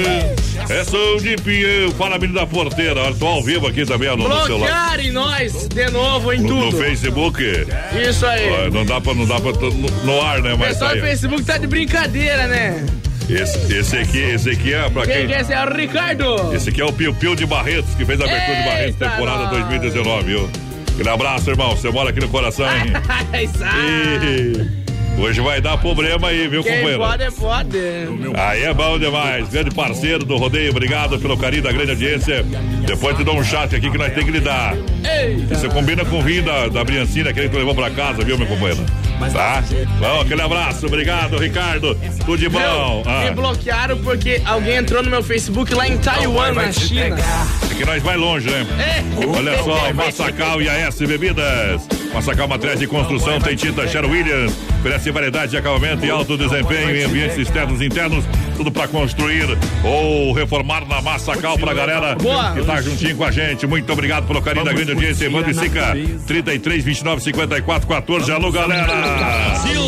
Som de pinhão, fala menino da porteira. Olha, tô ao vivo aqui também no, no celular. Bloquearem nós de novo em No, no tudo. Facebook. Isso aí. Não dá pra, não dá pra, no, no ar, né? O Mas pessoal tá do aí. Facebook tá de brincadeira, né? Esse, esse aqui, esse aqui é pra Quem quem. que é esse? É o Ricardo. Esse aqui é o Pio Pio de Barretos, que fez a abertura de Barretos, Eita, temporada nós. 2019, viu? Aquele abraço, irmão. Você mora aqui no coração, hein? *laughs* E hoje vai dar problema aí, viu, Quem companheiro? pode, pode. Aí é bom demais. Grande parceiro do rodeio, obrigado pelo carinho da grande audiência. Depois te dou um chat aqui que nós temos que lidar. Eita. Você combina com o vinho da, da Briancina, aquele que tu levou pra casa, viu, meu companheiro? Tá? Bom, aquele abraço, obrigado, Ricardo. Tudo de bom. Meu, Me Ah, bloquearam porque alguém entrou no meu Facebook lá em Taiwan, na China. é que nós vai longe, né? É. Olha só, *laughs* Massacal e AS Bebidas. Massacal Matriz de Construção tem tinta Sher Williams. Oferece variedade de acabamento e alto desempenho em ambientes externos e internos. tudo pra construir ou reformar na Massacal pra galera Boa. que tá juntinho com a gente. Muito obrigado pelo carinho da grande audiência. Evandro e Sica, 33, 29, 54, 14. Alô, galera!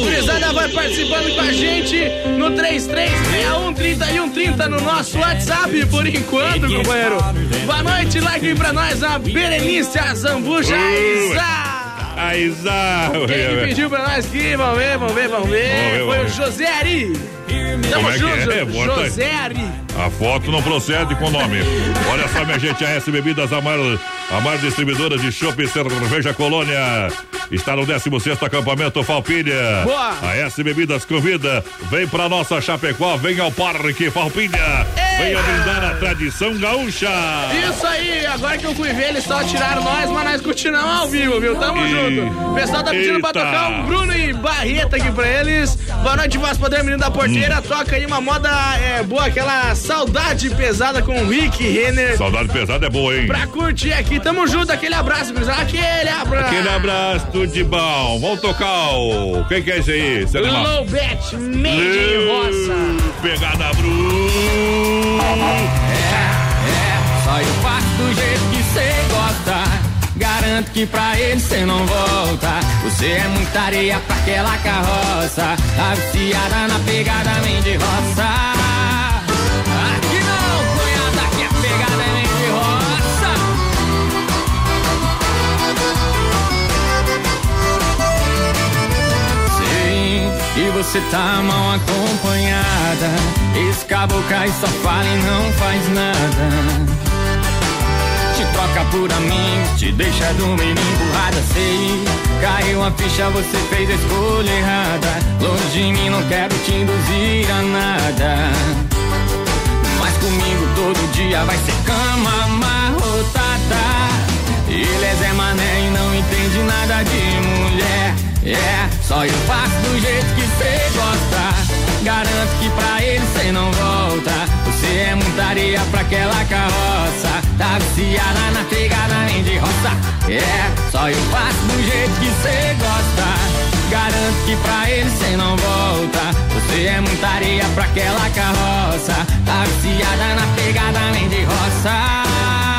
Gurizada vai participando com a gente no 3361 3130 no nosso WhatsApp por enquanto, companheiro. Boa noite, like pra nós a Berenice Azambuja Isa. A Isa! Quem que pediu pra nós aqui? Vamos ver, vamos ver, vamos ver. Foi o José Ari. Como é que junto, é? Bota aí. A foto não procede com o nome. Olha só, minha gente, a S Bebidas, a maior, a maior distribuidora de chopp e cerveja colônia. Está no 16 acampamento Falpilha. Boa. A S Bebidas convida. Vem pra nossa Chapecó, vem ao Parque Falpilha. Venha brindar a tradição gaúcha. Isso aí, agora que eu fui ver, eles só tiraram nós, mas nós continuamos ao vivo, viu? Tamo E- junto. O pessoal tá pedindo pra Eita. tocar um Bruno e Barreta aqui pra eles. Boa noite, voz padrão, menino da porteira. Hum. Toca aí uma moda é, boa, aquela saudade pesada com o Rick Renner. Saudade pesada é boa, hein? Pra curtir aqui, tamo junto, aquele abraço, gurizada. Aquele abraço. Aquele abraço, tudo de bom. Vamos tocar o. Quem que é esse aí? Esse? Low Bet, made in roça. Pegada Bru. Só eu faço do jeito que cê gosta. Garanto que pra ele cê não volta. Você é muita areia pra aquela carroça. Tá viciada na pegada de roça. Aqui não, cunhada, que a pegada vem de roça. Sei que você tá mal acompanhada. Esse caboclo só fala e não faz nada. Troca por amigo, te deixa dormir empurrada, sei. Caiu a ficha, você fez a escolha errada. Longe de mim, não quero te induzir a nada. Mas comigo todo dia vai ser cama amarrotada. Ele é Zé Mané e não entende nada de mulher. É, só eu faço do jeito que cê gosta. Garanto que pra ele cê não volta. É muita areia pra aquela carroça. Tá viciada na pegada nem de roça. É, só eu faço do jeito que cê gosta. Garanto que pra ele cê não volta. Você é muita areia pra aquela carroça. Tá viciada na pegada nem de roça.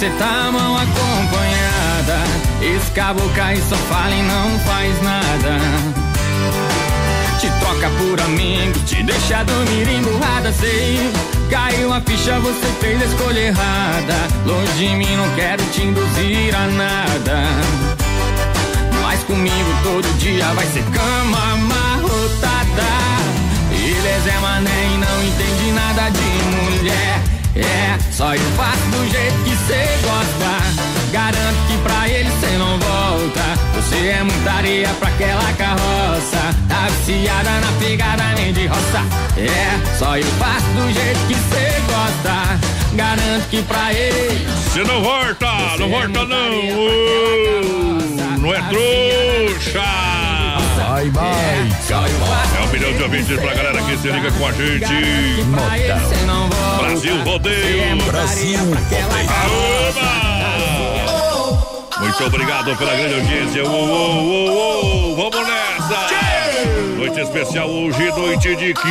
Você tá mal acompanhada. Esse caboclo aí só fala e não faz nada. Te troca por amigo, te deixa dormir emburrada, sei. Caiu a ficha, você fez a escolha errada. Longe de mim, não quero te induzir a nada. Mas comigo todo dia vai ser cama amarrotada. Ele é Zé Mané e não entende nada de mulher. É, só eu faço do jeito que cê gosta. Garanto que pra ele cê não volta. Você é muita areia pra aquela carroça. Tá viciada na pegada nem de roça. É, só eu faço do jeito que cê gosta. Garanto que pra ele. Você não volta, não volta não. Não é trouxa. Vai, vai. É um milhão de ouvintes pra galera que se liga com a gente. Brasil Rodeio. Brasil Rodeio. Muito obrigado pela grande audiência. Uou, uou, uou, uou. Vamos nessa. Noite especial hoje, noite de quinta-feira.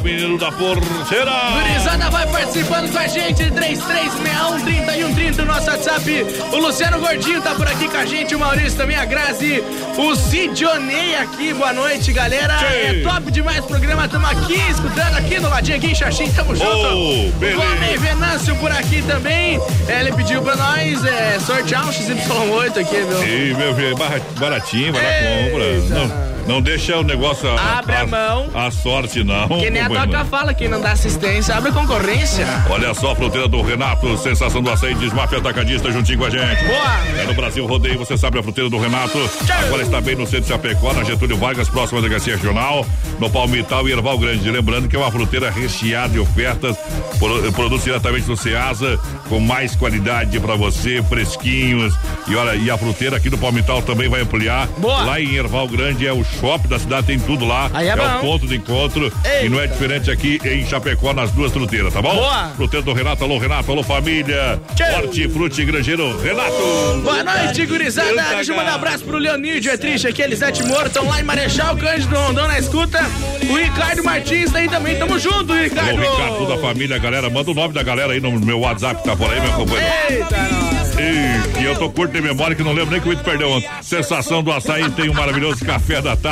Menino da porceira. Gurizada vai participando com a gente, 3361 3130 no nosso WhatsApp. O Luciano Gordinho tá por aqui com a gente, o Maurício também, a Grazi, o Sidionei aqui, boa noite, galera. Tchê. É top demais o programa, tamo aqui, escutando aqui no ladinho aqui em Xaxim, tamo junto. Oh, beleza. o Homem Venâncio por aqui também, ele pediu pra nós é, sortear um XY8 aqui, meu. Ih, meu filho, baratinho, vai lá, compra. Não, não deixa o negócio. a- Abre a mão. A sorte, não. Que nem a. Toca fala, quem não dá assistência, abre concorrência. Olha só a fruteira do Renato, sensação do açaí, desmafia atacadista juntinho com a gente. Boa! É no Brasil Rodeio, você sabe a fruteira do Renato. Agora está bem no centro de Chapecó, na Getúlio Vargas, próxima Delegacia Regional, no Palmital e Erval Grande. Lembrando que é uma fruteira recheada de ofertas, pro- produtos diretamente do Ceasa, com mais qualidade para você, fresquinhos. E olha, e a fruteira aqui do Palmital também vai ampliar. Boa. Lá em Erval Grande é o shopping da cidade, tem tudo lá. Aí é o bom. ponto de encontro. E não é diferente aqui em Chapecó, nas duas fruteiras, tá bom? Boa. Fruteiro do Renato, alô Renato, alô família. Hortifruti Grangeiro, Renato. Boa noite, gurizada. Eita, Deixa eu mandar um abraço pro Leonídio, é triste aqui, Elisete Morton, lá em Marechal Cândido Rondão na escuta. O Ricardo Martins tá aí também, tamo junto, Alô, Ricardo. Ricardo da família, galera. Manda o nome da galera aí no meu WhatsApp, tá por aí, meu companheiro. Eita, nós. E, e eu tô curto de memória que não lembro nem que o Ito perdeu ontem. Sensação do açaí tem um maravilhoso café da tarde.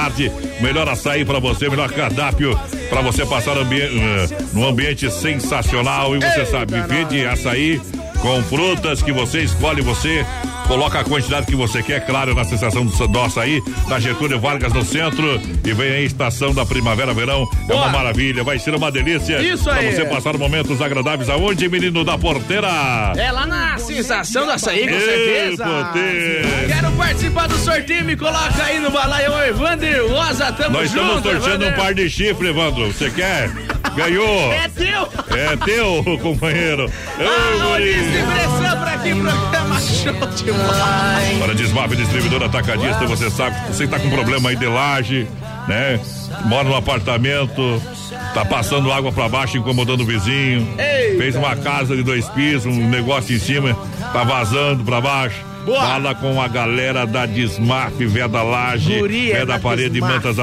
Melhor açaí pra você, melhor cardápio pra você passar ambi num ambiente sensacional. E você sabe, viver de açaí com frutas que você escolhe, você coloca a quantidade que você quer, claro, na sensação do, do açaí, da Getúlio Vargas no centro. E vem aí a estação da primavera-verão. É uma maravilha, vai ser uma delícia. Isso pra aí. você passar momentos agradáveis aonde, menino da porteira? É lá na sensação do açaí, com certeza. poder. Quero participar do sorteio, me coloca aí no balaio, ô Evander Rosa, tamo Nós junto, estamos torcendo um par de chifre, Evandro. Você quer? Ganhou! *laughs* É teu! É teu, *laughs* companheiro. Ô, Alô, guri. distribuição pra aqui, programa show de. Para Desmaf Distribuidor Atacadista, você sabe, você tá com problema aí de laje, né? Mora no apartamento, tá passando água pra baixo, incomodando o vizinho. Fez uma casa de dois pisos, um negócio em cima, tá vazando pra baixo. Boa. Fala com a galera da Desmaf, Veda Laje, Guri, é Veda da Parede, Desmaf. mantas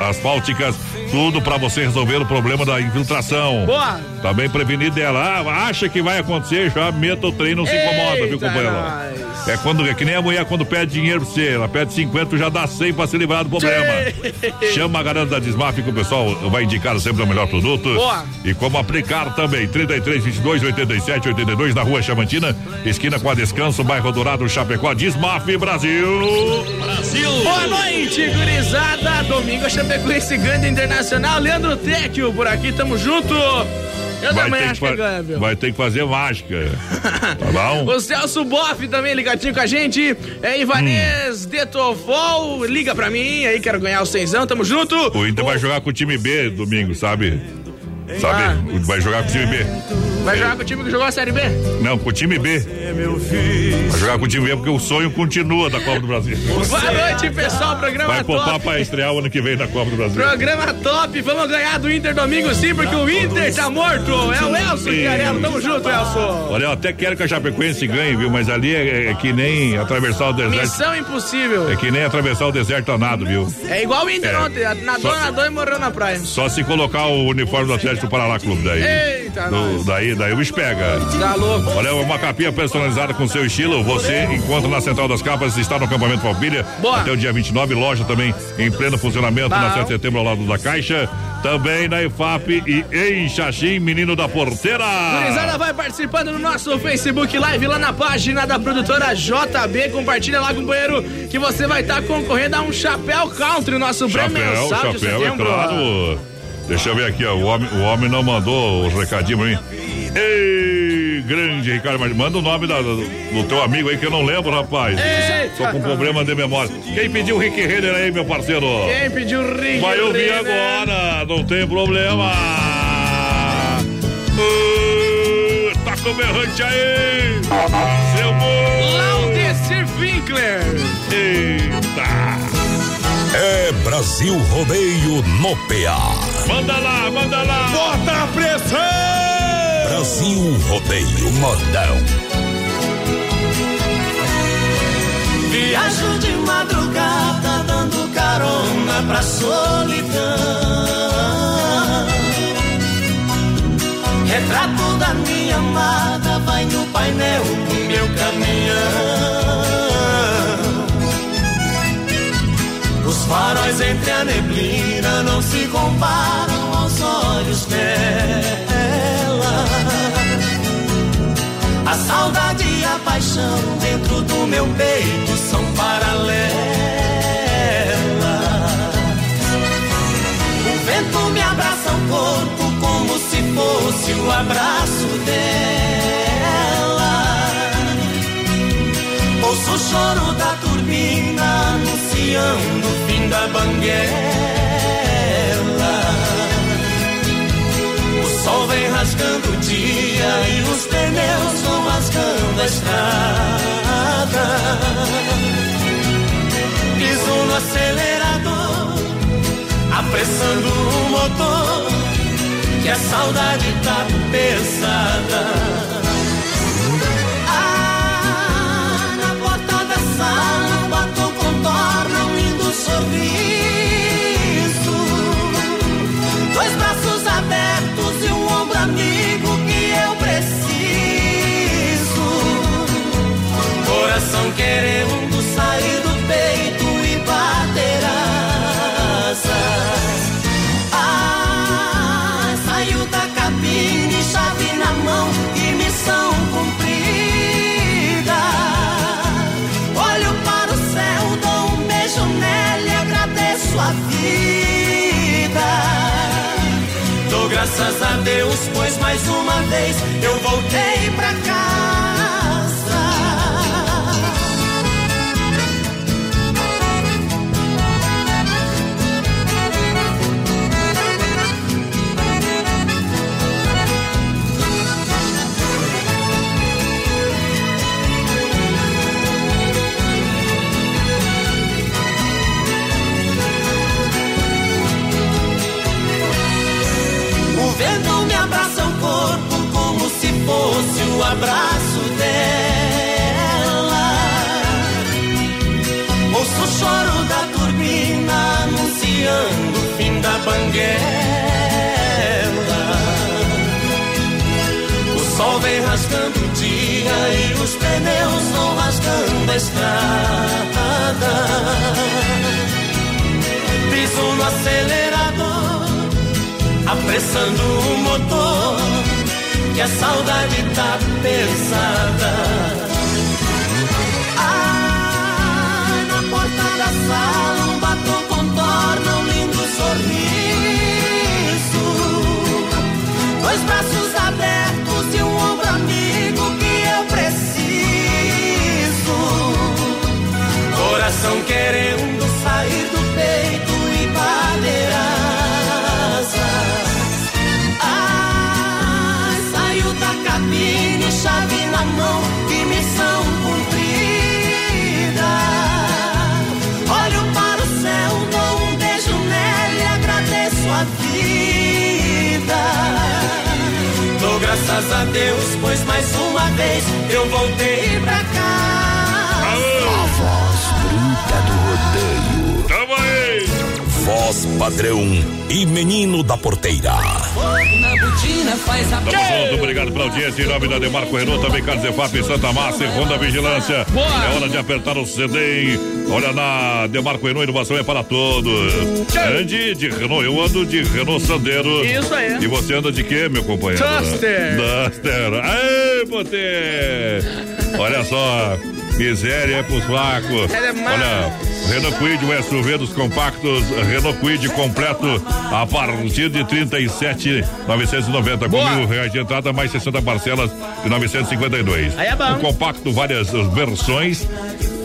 asfálticas, tudo pra você resolver o problema da infiltração. Boa. Tá bem prevenido dela. Ah, acha que vai acontecer, já meta o trem, não se incomoda, viu, Eita, companheiro? nós. É quando é que nem a mulher quando pede dinheiro pra você. Ela pede 50, já dá 100 pra se livrar do problema. Chama a galera da Desmaf que o pessoal vai indicar sempre o melhor produto. Boa. E como aplicar também. 33 22 87 82 na rua Chamantina, esquina com a Descanso, bairro Dourado, Chapecó. Desmaf Brasil. Brasil. Boa noite, gurizada. Domingo Chapecoense ganha internacional. Leandro Tecchio por aqui, tamo junto. Eu Vai também acho que que fa- ganha, viu? vai ter que fazer mágica. Tá bom? *laughs* O Celso Boff também ligadinho com a gente. É Ivanês Hum. Detofol, liga pra mim aí, quero ganhar o seisão, tamo junto. O Inter vai jogar com o time B domingo, sabe? Sabe? Ah. Vai jogar com o time B. Vai jogar com o time que jogou a Série B? Não, com o time B. Vai jogar com o time B porque o sonho continua da Copa do Brasil. Boa noite, pessoal. Programa Vai poupar top. pra estrear o ano que vem na Copa do Brasil. Programa top. Vamos ganhar do Inter domingo sim, porque o Inter tá morto. É o Elson Chiarello. Tamo junto, Elson. Olha, eu até quero que a Chapecoense ganhe, viu? Mas ali é, é que nem atravessar o deserto. Missão impossível. É que nem atravessar o deserto a nado, viu? É igual o Inter É. ontem. Nadou, Só- nadou e morreu na praia. Só se colocar o uniforme do Atlético Paraná Clube daí. Eita, Do- daí, daí o bicho pega. Tá louco. Olha, uma capinha personalizada com seu estilo. Você encontra na Central das Capas, está no acampamento Palpilha. Boa. Até o dia 29, loja também em pleno funcionamento na 7 de setembro ao lado da Caixa. Também na IFAP e em Xaxim, menino da porteira. Gurizada vai participando no nosso Facebook Live lá na página da produtora JB. Compartilha lá, companheiro, que você vai estar concorrendo a um chapéu country, nosso prêmio Chapéu, mensal de chapéu, é claro. Deixa eu ver aqui, ó. O homem, o homem não mandou o recadinho pra mim. Ei, grande Ricardo Martins. Manda o nome da- do, do teu amigo aí que eu não lembro, rapaz. Eita. Tô com problema de memória. Quem pediu o Rick Renner aí, meu parceiro? Quem pediu o Rick Vai ouvir Renner? agora, não tem problema. Uh, tá com berrante aí. Seu bom. Laudecir Winkler. Eita. É Brasil Rodeio no PA. Manda lá, manda lá. Bota a pressão! Brasil Rodeio Modão. Viajo de madrugada dando carona pra solidão. Retrato da minha amada vai no painel do meu caminhão. Os faróis entre a neblina não se comparam aos olhos dela. A saudade e a paixão dentro do meu peito são paralelas. O vento me abraça o corpo como se fosse o abraço dela. Ouço o choro da turbina anunciando o fim da banguela. O sol vem rasgando o dia e os pneus vão rasgando a estrada. Piso no acelerador apressando o motor, que a saudade tá pesada. Lindo sorriso. Dois braços abertos e um ombro amigo que eu preciso. Coração querendo graças a Deus, pois mais uma vez eu voltei pra casa. Abraço dela. Ouço o choro da turbina anunciando o fim da banguela. O sol vem rasgando o dia e os pneus vão rasgando a estrada. Piso no acelerador apressando o motor, que a saudade tá pesada. Ah, na porta da sala, um batom contorna um lindo sorriso. Dois braços abertos e um ombro amigo que eu preciso. Coração querendo sair do chave na mão e missão cumprida. Olho para o céu, dou um beijo nela e agradeço a vida. Dou graças a Deus, pois mais uma vez eu voltei pra casa. A voz bruta do rodeio. Voz padrão e menino da porteira. Na botina faz a Tamo junto, obrigado pela audiência. Em nome da Demarco Renault, também Carlos Efap, Santa Massa e Ronda Vigilância. É hora de apertar o CD. Olha na Demarco Renault, inovação é para todos. Ande de Renault, eu ando de Renault Sandero. Isso aí. E você anda de quê, meu companheiro? Duster. Duster. Aê, potê! Olha só, miséria é pros fracos. É. Olha. Renault Quid, o SUV dos compactos, Renault Quid completo a partir de 37,990 com mil reais de entrada, mais 60 parcelas de 952. Aí é bom. O compacto, várias versões.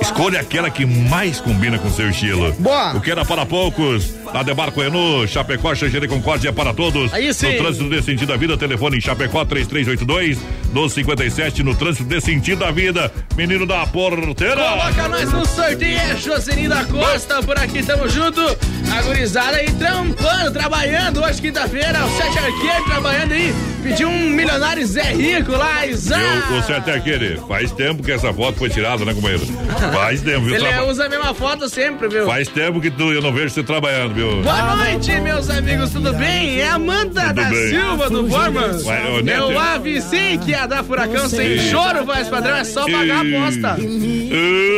Escolha aquela que mais combina com seu estilo. Boa. O que era para poucos, na Demarco Renault, Chapecó, Xanxerê Concórdia é para todos. Aí sim. No trânsito de sentido da vida, telefone em Chapecó 3382 1257 no trânsito de sentido da vida. Menino da porteira. Coloca nós no sorteio, é Josenir da Costa, por aqui tamo junto. A gurizada aí trampando, trabalhando hoje, quinta-feira, o Sete Arqueiro trabalhando aí. Pediu um milionário Zé Rico lá, Isaac. Eu, o certo é aquele. Faz tempo que essa foto foi tirada, né, companheiro? Faz tempo, viu? Ele Traba- usa a mesma foto sempre, viu? Faz tempo que tu, eu não vejo você trabalhando, viu? Boa noite, meus amigos, tudo bem? É a Amanda Tudo da bem. Silva do Formas. Eu Neto. avisei que ia dar furacão sem Sim. choro, voz padrão, é só pagar a aposta.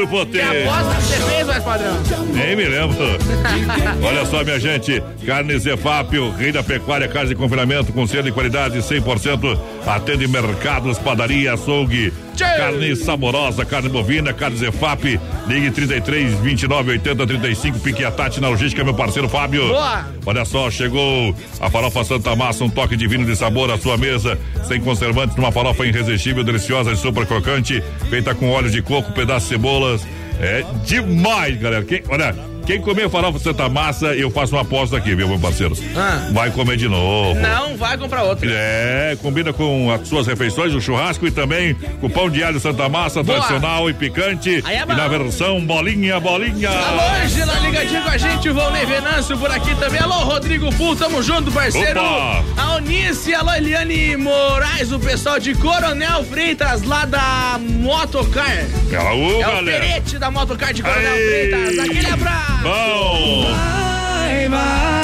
Potê. Que aposta que você fez, voz padrão? Nem me lembro. *laughs* Olha só, minha gente. Carne Zefap, o rei da pecuária, carne de confinamento com selo de qualidade 100%. Atende mercados, padaria, açougue. Carne saborosa, carne bovina, carne Zefap. Ligue 33 29 80 35. Pique a Tati na logística, meu parceiro Fábio. Boa. Olha só, chegou a farofa Santa Massa, um toque divino de sabor à sua mesa, sem conservantes, numa farofa irresistível, deliciosa e super crocante, feita com óleo de coco, pedaços de cebolas. É demais, galera. Quem, olha, quem comer farofa Santa Massa, eu faço uma aposta aqui, viu, meu parceiro? Ah. Vai comer de novo. Não, vai comprar outra. É, combina com as suas refeições, o churrasco e também com pão de alho Santa Massa, Boa. tradicional e picante. É e na versão bolinha, bolinha. Alô, Angela, ligadinho com a gente, o Volney Venâncio por aqui também. Alô, Rodrigo Pul, tamo junto, parceiro. Opa. A Onice, alô, Eliane Moraes, o pessoal de Coronel Freitas, lá da Motocar. Alô, é o galera. perete da Motocar de Coronel Aê. Freitas. Aquele abraço. Bom.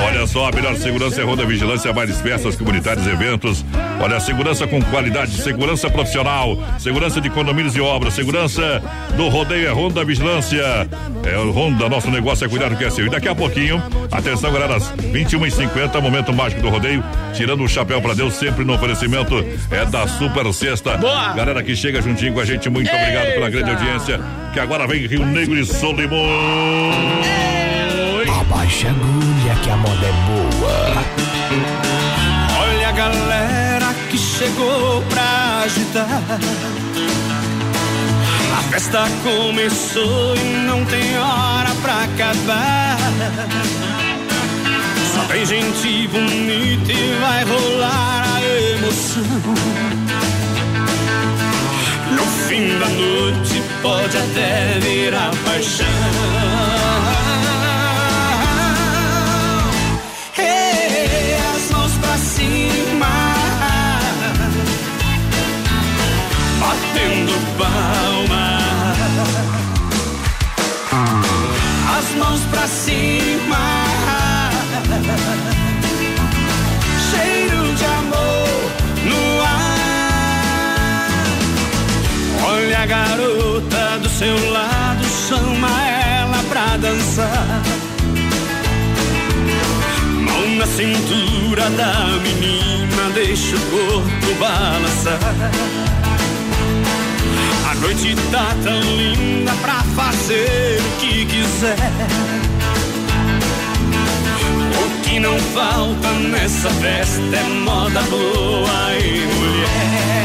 Olha só, a melhor segurança é Ronda Vigilância, mais festas comunitárias eventos. Olha, segurança com qualidade, segurança profissional, segurança de condomínios e obras, segurança do rodeio é Ronda Vigilância. É o Ronda, nosso negócio é cuidar do que é seu. E daqui a pouquinho, atenção, galera, às 21h50, momento mágico do rodeio, tirando o chapéu pra Deus, sempre no oferecimento é da Super Sexta. Boa. Galera que chega juntinho com a gente, muito obrigado pela grande Eita. audiência. Que agora vem Rio Negro e Solimões. Abaixa a agulha que a moda é boa. Olha a galera que chegou pra agitar. A festa começou e não tem hora pra acabar. Só tem gente bonita e vai rolar a emoção. No fim da noite pode até virar paixão. As mãos pra cima, cheiro de amor no ar. Olha a garota do seu lado, chama ela pra dançar. Mão na cintura da menina, deixa o corpo balançar. A noite tá tão linda pra fazer o que quiser. O que não falta nessa festa é moda boa e mulher.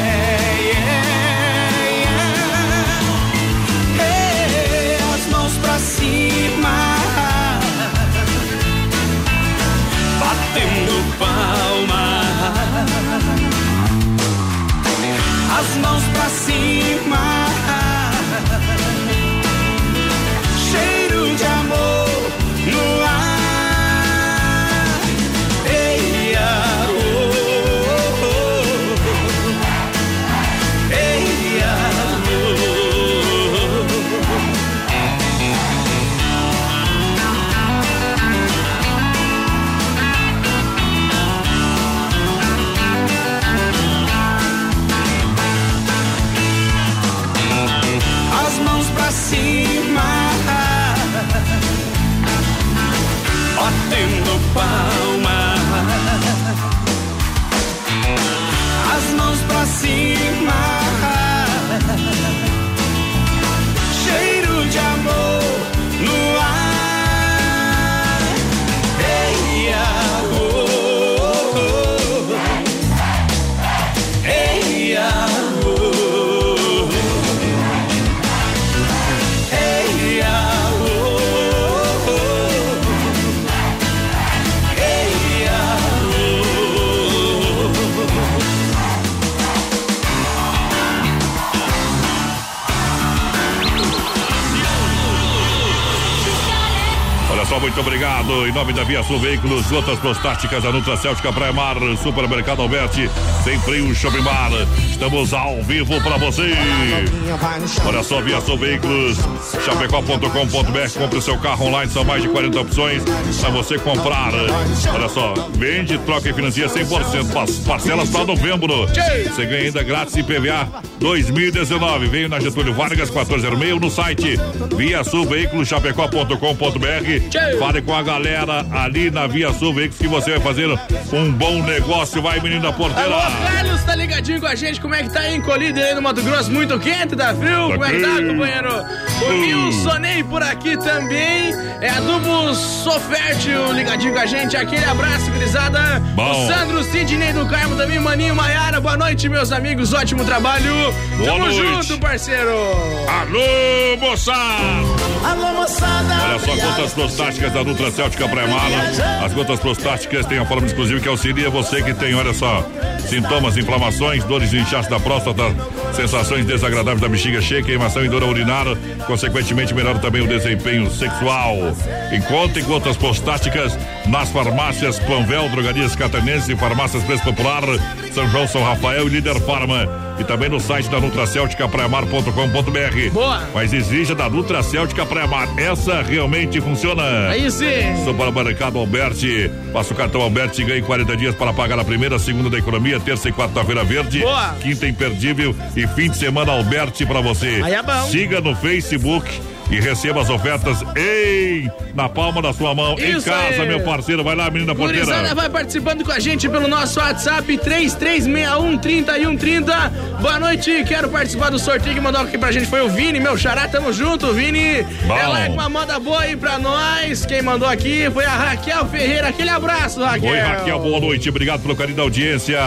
Sul Veículos, gotas prostáticas, da Nutra Céltica Praia Mar, Supermercado Alberti, Sem Frio Shopping Bar. Estamos ao vivo pra você. Olha só, Via Sul Veículos, chapecó.com.br. Compre seu carro online, são mais de 40 opções pra você comprar. Olha só, vende, troca e financia 100%. Pas- Parcelas para novembro. Você ganha ainda grátis IPVA 2019. Veio na Getúlio Vargas 1406 no site Via chapecó.com.br. Fale com a galera ali na Via Sul Veículos que você vai fazer um bom negócio. Vai, menino da porteira. Alô, Carlos, tá ligadinho com a gente? Como é que tá aí encolhido aí no Mato Grosso? Muito quente, tá frio? Como é que tá, companheiro? O. Nilsonei por aqui também. É a Dubos Sofértil ligadinho com a gente. Aquele abraço, grisada. Bom. O Sandro Sidney do Carmo também, Maninho Maiara. Boa noite, meus amigos. Ótimo trabalho. Boa Tamo noite. junto, parceiro. Alô, moçada! Alô, moçada. Olha só, gotas prostáticas da Nutra Céltica Pré-Mala. As gotas prostáticas têm a forma exclusiva que auxilia você que tem, olha só, sintomas, inflamações, dores de inchaço da próstata, sensações desagradáveis da bexiga cheia, queimação e dor urinária, consequentemente melhora também o desempenho sexual. Encontre gotas prostáticas nas farmácias Panvel, Drogarias Catarinense Farmácias Preço Popular, São João, São Rafael e Líder Farma. E também no site da Nutracéltica Pré-Mar.com.br. Boa. Mas exija da Nutracéltica Pré-Mar. Essa realmente funciona. Aí sim. Supermercado Alberti. Passa o cartão Alberti e ganhe 40 dias para pagar a primeira, segunda da economia, terça e quarta-feira verde. Boa. Quinta imperdível e fim de semana Alberti para você. Aí é bom. Siga no Facebook. E receba as ofertas ei, na palma da sua mão, em Isso casa, aí. meu parceiro. Vai lá, menina porteira. Gurizada vai participando com a gente pelo nosso WhatsApp 3361 3130. Boa noite, quero participar do sorteio que mandou aqui pra gente foi o Vini, meu xará, tamo junto, Vini. Bom. Ela é uma moda boa aí pra nós. Quem mandou aqui foi a Raquel Ferreira. Aquele abraço, Raquel. Oi, Raquel, boa noite. Obrigado pelo carinho da audiência.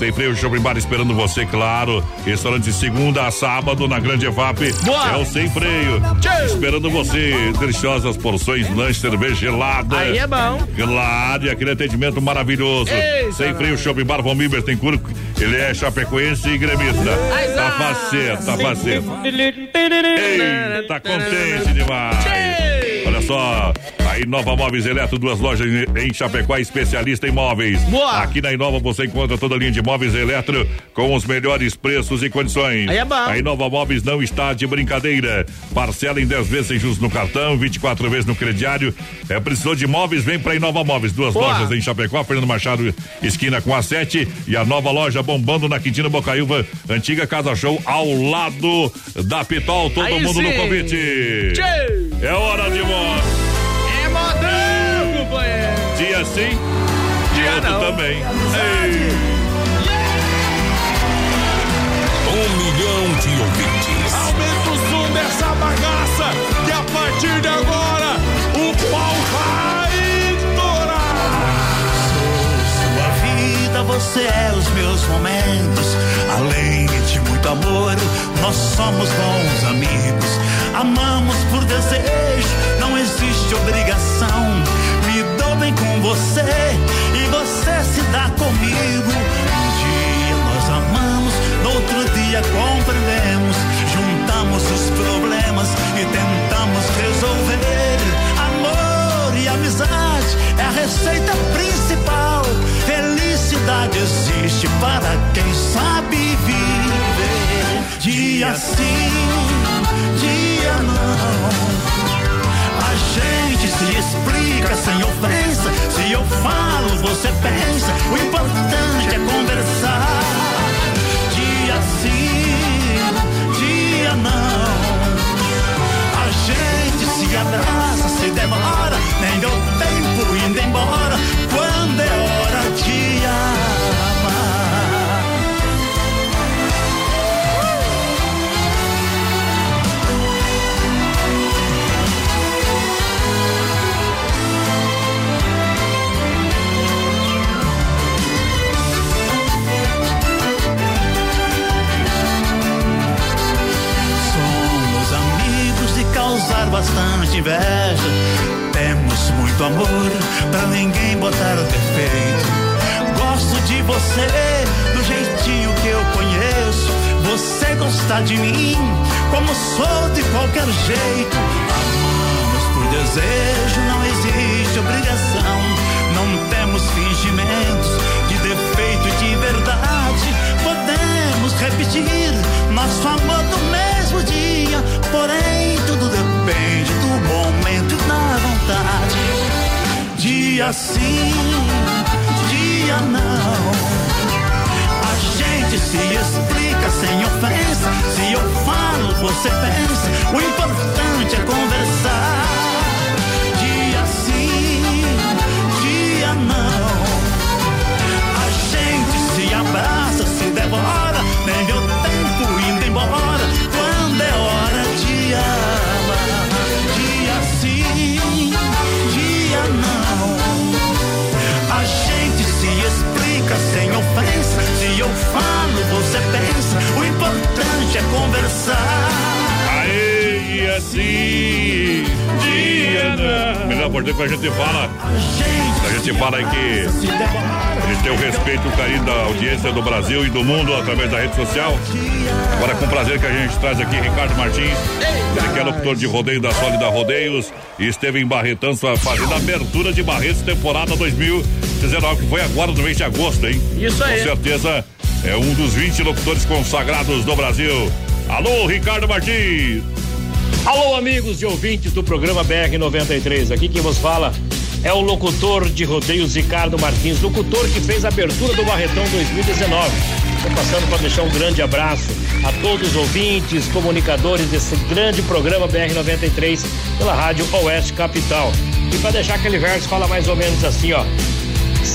Sem freio, Shopping Bar esperando você, claro. Restaurante de segunda a sábado na Grande EFAP. Boa. É o Sem Freio. Esperando você. Deliciosas porções, lanche, cerveja gelada. Aí é bom. Claro, e aquele atendimento maravilhoso. Sem freio, Shopping Bar Von Mibers tem curso. Ele é chapecoense e gremista. Tá faceiro, tá faceiro. Ei, tá contente demais. Olha só, Inova Móveis Eletro, duas lojas em- Chapecó, especialista em móveis. Boa. Aqui na Inova você encontra toda a linha de móveis eletro com os melhores preços e condições. Aí é bom. A Inova Móveis não está de brincadeira. Parcela em 10 vezes sem juros no cartão, 24 vezes no crediário. É precisou de móveis, vem pra Inova Móveis. Duas Boa. lojas em Chapecó, Fernando Machado, esquina com a 7 e a nova loja bombando na Quintina Bocaiúva, antiga Casa Show ao lado da Pitol. Todo Aí mundo no sim. convite. Tchê. É hora de moda. É. Dia sim, dia outro não. também. Ei. Um milhão de ouvintes. Aumenta o som dessa bagaça, que a partir de agora o pau vai torar. Sua vida, você é os meus momentos. Além de muito amor, nós somos bons amigos. Amamos por desejo, não existe obrigação. Você e você se dá comigo. Um dia nós amamos, no outro dia compreendemos. Juntamos os problemas e tentamos resolver. Amor e amizade é a receita principal. Felicidade existe para quem sabe viver. Dia sim, dia não. A gente se explica sem ofensa. Se eu falo, você pensa. O importante é conversar. Dia sim, dia não. A gente se abraça, se demora. Nem deu tempo indo embora. Bastante inveja. Temos muito amor pra ninguém botar defeito. Gosto de você do jeitinho que eu conheço. Você gosta de mim como sou de qualquer jeito. Amamos por desejo, não existe obrigação. Não temos fingimentos de defeito e de verdade. Podemos repetir nosso amor no mesmo dia. Porém, tudo depende do momento e da vontade. Dia sim, dia não. A gente se explica sem ofensa. Se eu falo, você pensa. O importante é conversar. Por que a gente fala. A gente fala aí que gente tem o respeito e o carinho da audiência do Brasil e do mundo através da rede social. Agora com prazer que a gente traz aqui Ricardo Martins, ele que é locutor de rodeio da Sólida Rodeios e esteve em Barretão fazendo a abertura de Barretos temporada 2019, que foi agora no mês de agosto, hein? Isso aí. Com certeza é um dos 20 locutores consagrados do Brasil. Alô, Ricardo Martins. Alô, amigos e ouvintes do programa BR 93. Aqui quem vos fala é o locutor de rodeios Ricardo Martins, locutor que fez a abertura do Barretão 2019. Estou passando para deixar um grande abraço a todos os ouvintes, comunicadores desse grande programa BR 93 pela Rádio Oeste Capital. E para deixar aquele verso fala mais ou menos assim, ó.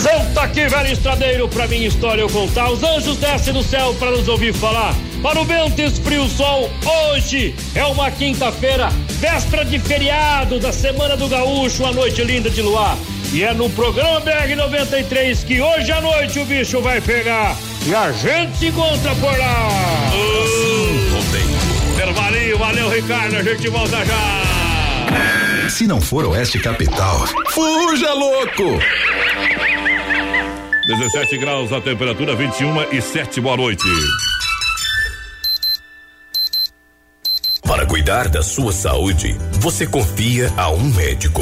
Senta aqui, velho estradeiro, pra minha história eu contar. Os anjos descem do céu para nos ouvir falar. Para o vento esfria o sol, hoje é uma quinta-feira, véspera de feriado da Semana do Gaúcho, uma noite linda de luar. E é no programa BR-93 que hoje à noite o bicho vai pegar. E a gente se encontra por lá. Intervalinho, valeu, Ricardo, a gente volta já. Se não for Oeste Capital, fuja louco! 17 graus a temperatura, 21 e 7, boa noite. Para cuidar da sua saúde, você confia a um médico.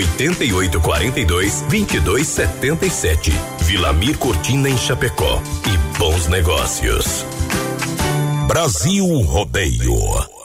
88 42 22 77. Vilamir Cortina em Chapecó. E bons negócios. Brasil Rodeio.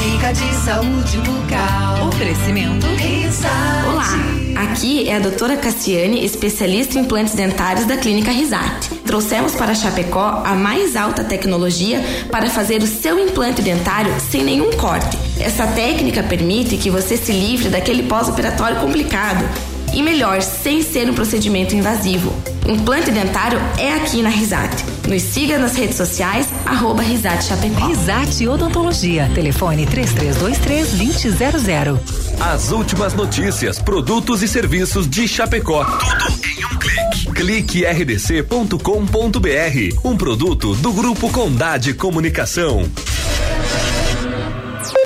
Dica de saúde bucal. Oferecimento Risate. Olá, aqui é a doutora Cassiane, especialista em implantes dentários da Clínica Risate. Trouxemos para Chapecó a mais alta tecnologia para fazer o seu implante dentário sem nenhum corte. Essa técnica permite que você se livre daquele pós-operatório complicado. E melhor, sem ser um procedimento invasivo. Implante dentário é aqui na Risate. Nos siga nas redes sociais, arroba Risate Chapecó. Risate Odontologia. Telefone 3323-2000. As últimas notícias, produtos e serviços de Chapecó. Tudo em um clique. Clique rdc.com.br. Um produto do Grupo Condade Comunicação.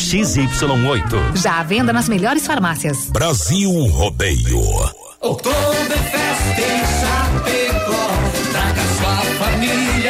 XY8. Já à venda nas melhores farmácias. Brasil Rodeio. Oktoberfest em Chapecó. Traga sua família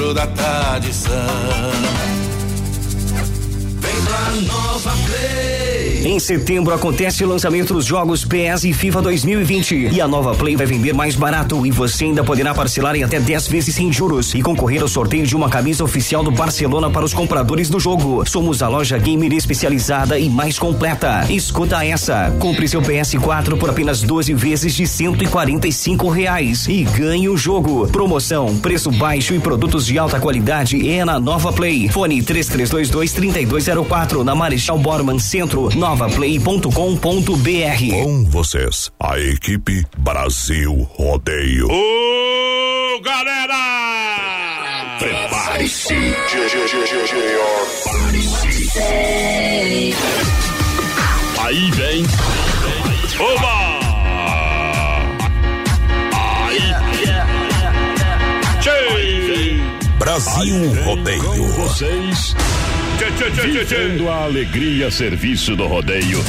da tradição. Em setembro acontece o lançamento dos jogos PS e FIFA 2020 e a nova Play vai vender mais barato e você ainda poderá parcelar em até 10 vezes sem juros e concorrer ao sorteio de uma camisa oficial do Barcelona para os compradores do jogo. Somos a loja gamer especializada e mais completa. Escuta essa. Compre seu PS4 por apenas 12 vezes de 145 reais e ganhe o jogo. Promoção, preço baixo e produtos de alta qualidade é na Nova Play. Fone 3322 3204 na Marechal Borman Centro, novaplay.com.br. Com vocês, a equipe Brasil Rodeio. Ô, galera! Prepare-se. Aí vem. Oba! Brasil Rodeio. Vocês. Vivendo a alegria a serviço do rodeio.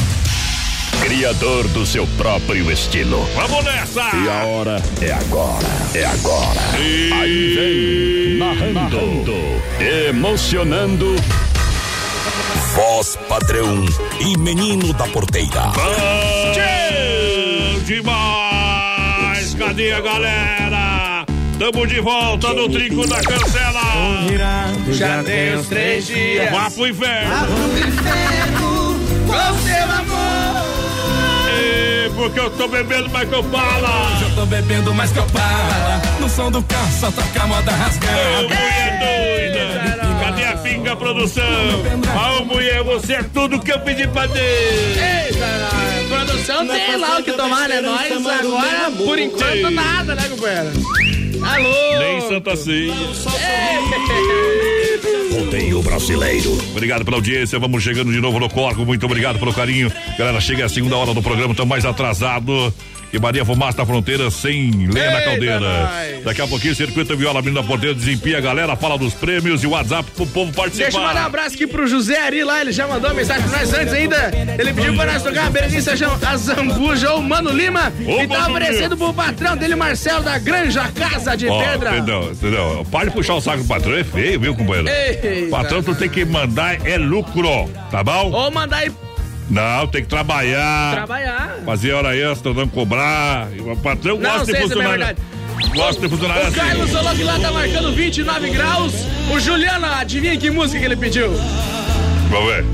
Criador do seu próprio estilo. Vamos nessa! E a hora é agora. É agora. Aí vem, narrando, emocionando. Voz padrão e menino da porteira. Tchê! Demais! Cadê a galera? Tamo de volta no trinco da cancela. Já tem uns três dias. Vá pro inferno. Com seu amor. Porque eu tô bebendo mais que eu falo. Eu tô bebendo mais que eu para. No som do carro só toca a moda Ô, rasgada. mulher doida. Cadê a pinga produção? Ô, mulher, você é tudo que eu pedi pra Deus. Eita, nós. produção tem lá o que tomar, né? Nós agora, por enquanto, nada, né, companheiro? Alô! Nem Santa Ceia. Rodeio brasileiro. Obrigado pela audiência. Vamos chegando de novo no Corco. Muito obrigado pelo carinho. Galera, chega a segunda hora do programa. Estamos mais atrasado. Que Maria Fumaça na fronteira sem lenha na caldeira. nós. Daqui a pouquinho, Circuito Viola abrindo a porteira, desempia a galera, fala dos prêmios e o WhatsApp pro povo participar. Deixa eu mandar um abraço aqui pro José Ari lá, ele já mandou uma mensagem pra nós antes ainda. Ele pediu pra nós tocar a Berenice a Zambuja ou o Mano Lima Ô, e tá Mano oferecendo pro patrão dele, Marcelo, da Granja Casa de Pedra. entendeu, entendeu? Para de puxar o saco do patrão, é feio, viu, companheiro? Eita. Patrão, tu tem que mandar é lucro, tá bom? Ou mandar aí Não, tem que trabalhar. trabalhar. Fazer hora extra, não cobrar. O patrão Não gosta de é verdade. gosta de funcionário O assim. Carlos falou que lá tá marcando 29 graus. O Juliano, adivinha que música que ele pediu? Vamos ver.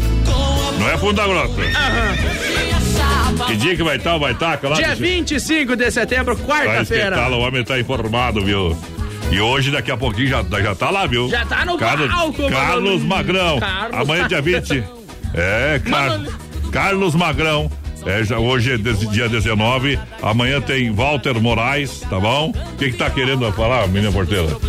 Não é funda grossa. Que dia que vai estar, vai estar, claro. Dia 25 de setembro, Tá quarta-feira. o homem tá informado, viu? E hoje, daqui a pouquinho, já, já tá lá, viu? Já tá no Carlos, palco. Carlos Magrão. Carlos Amanhã, dia 20. É, Car... Carlos Magrão. É, já, hoje é dia 19. Amanhã tem Walter Moraes, tá bom? O que que tá querendo falar, menina porteira? O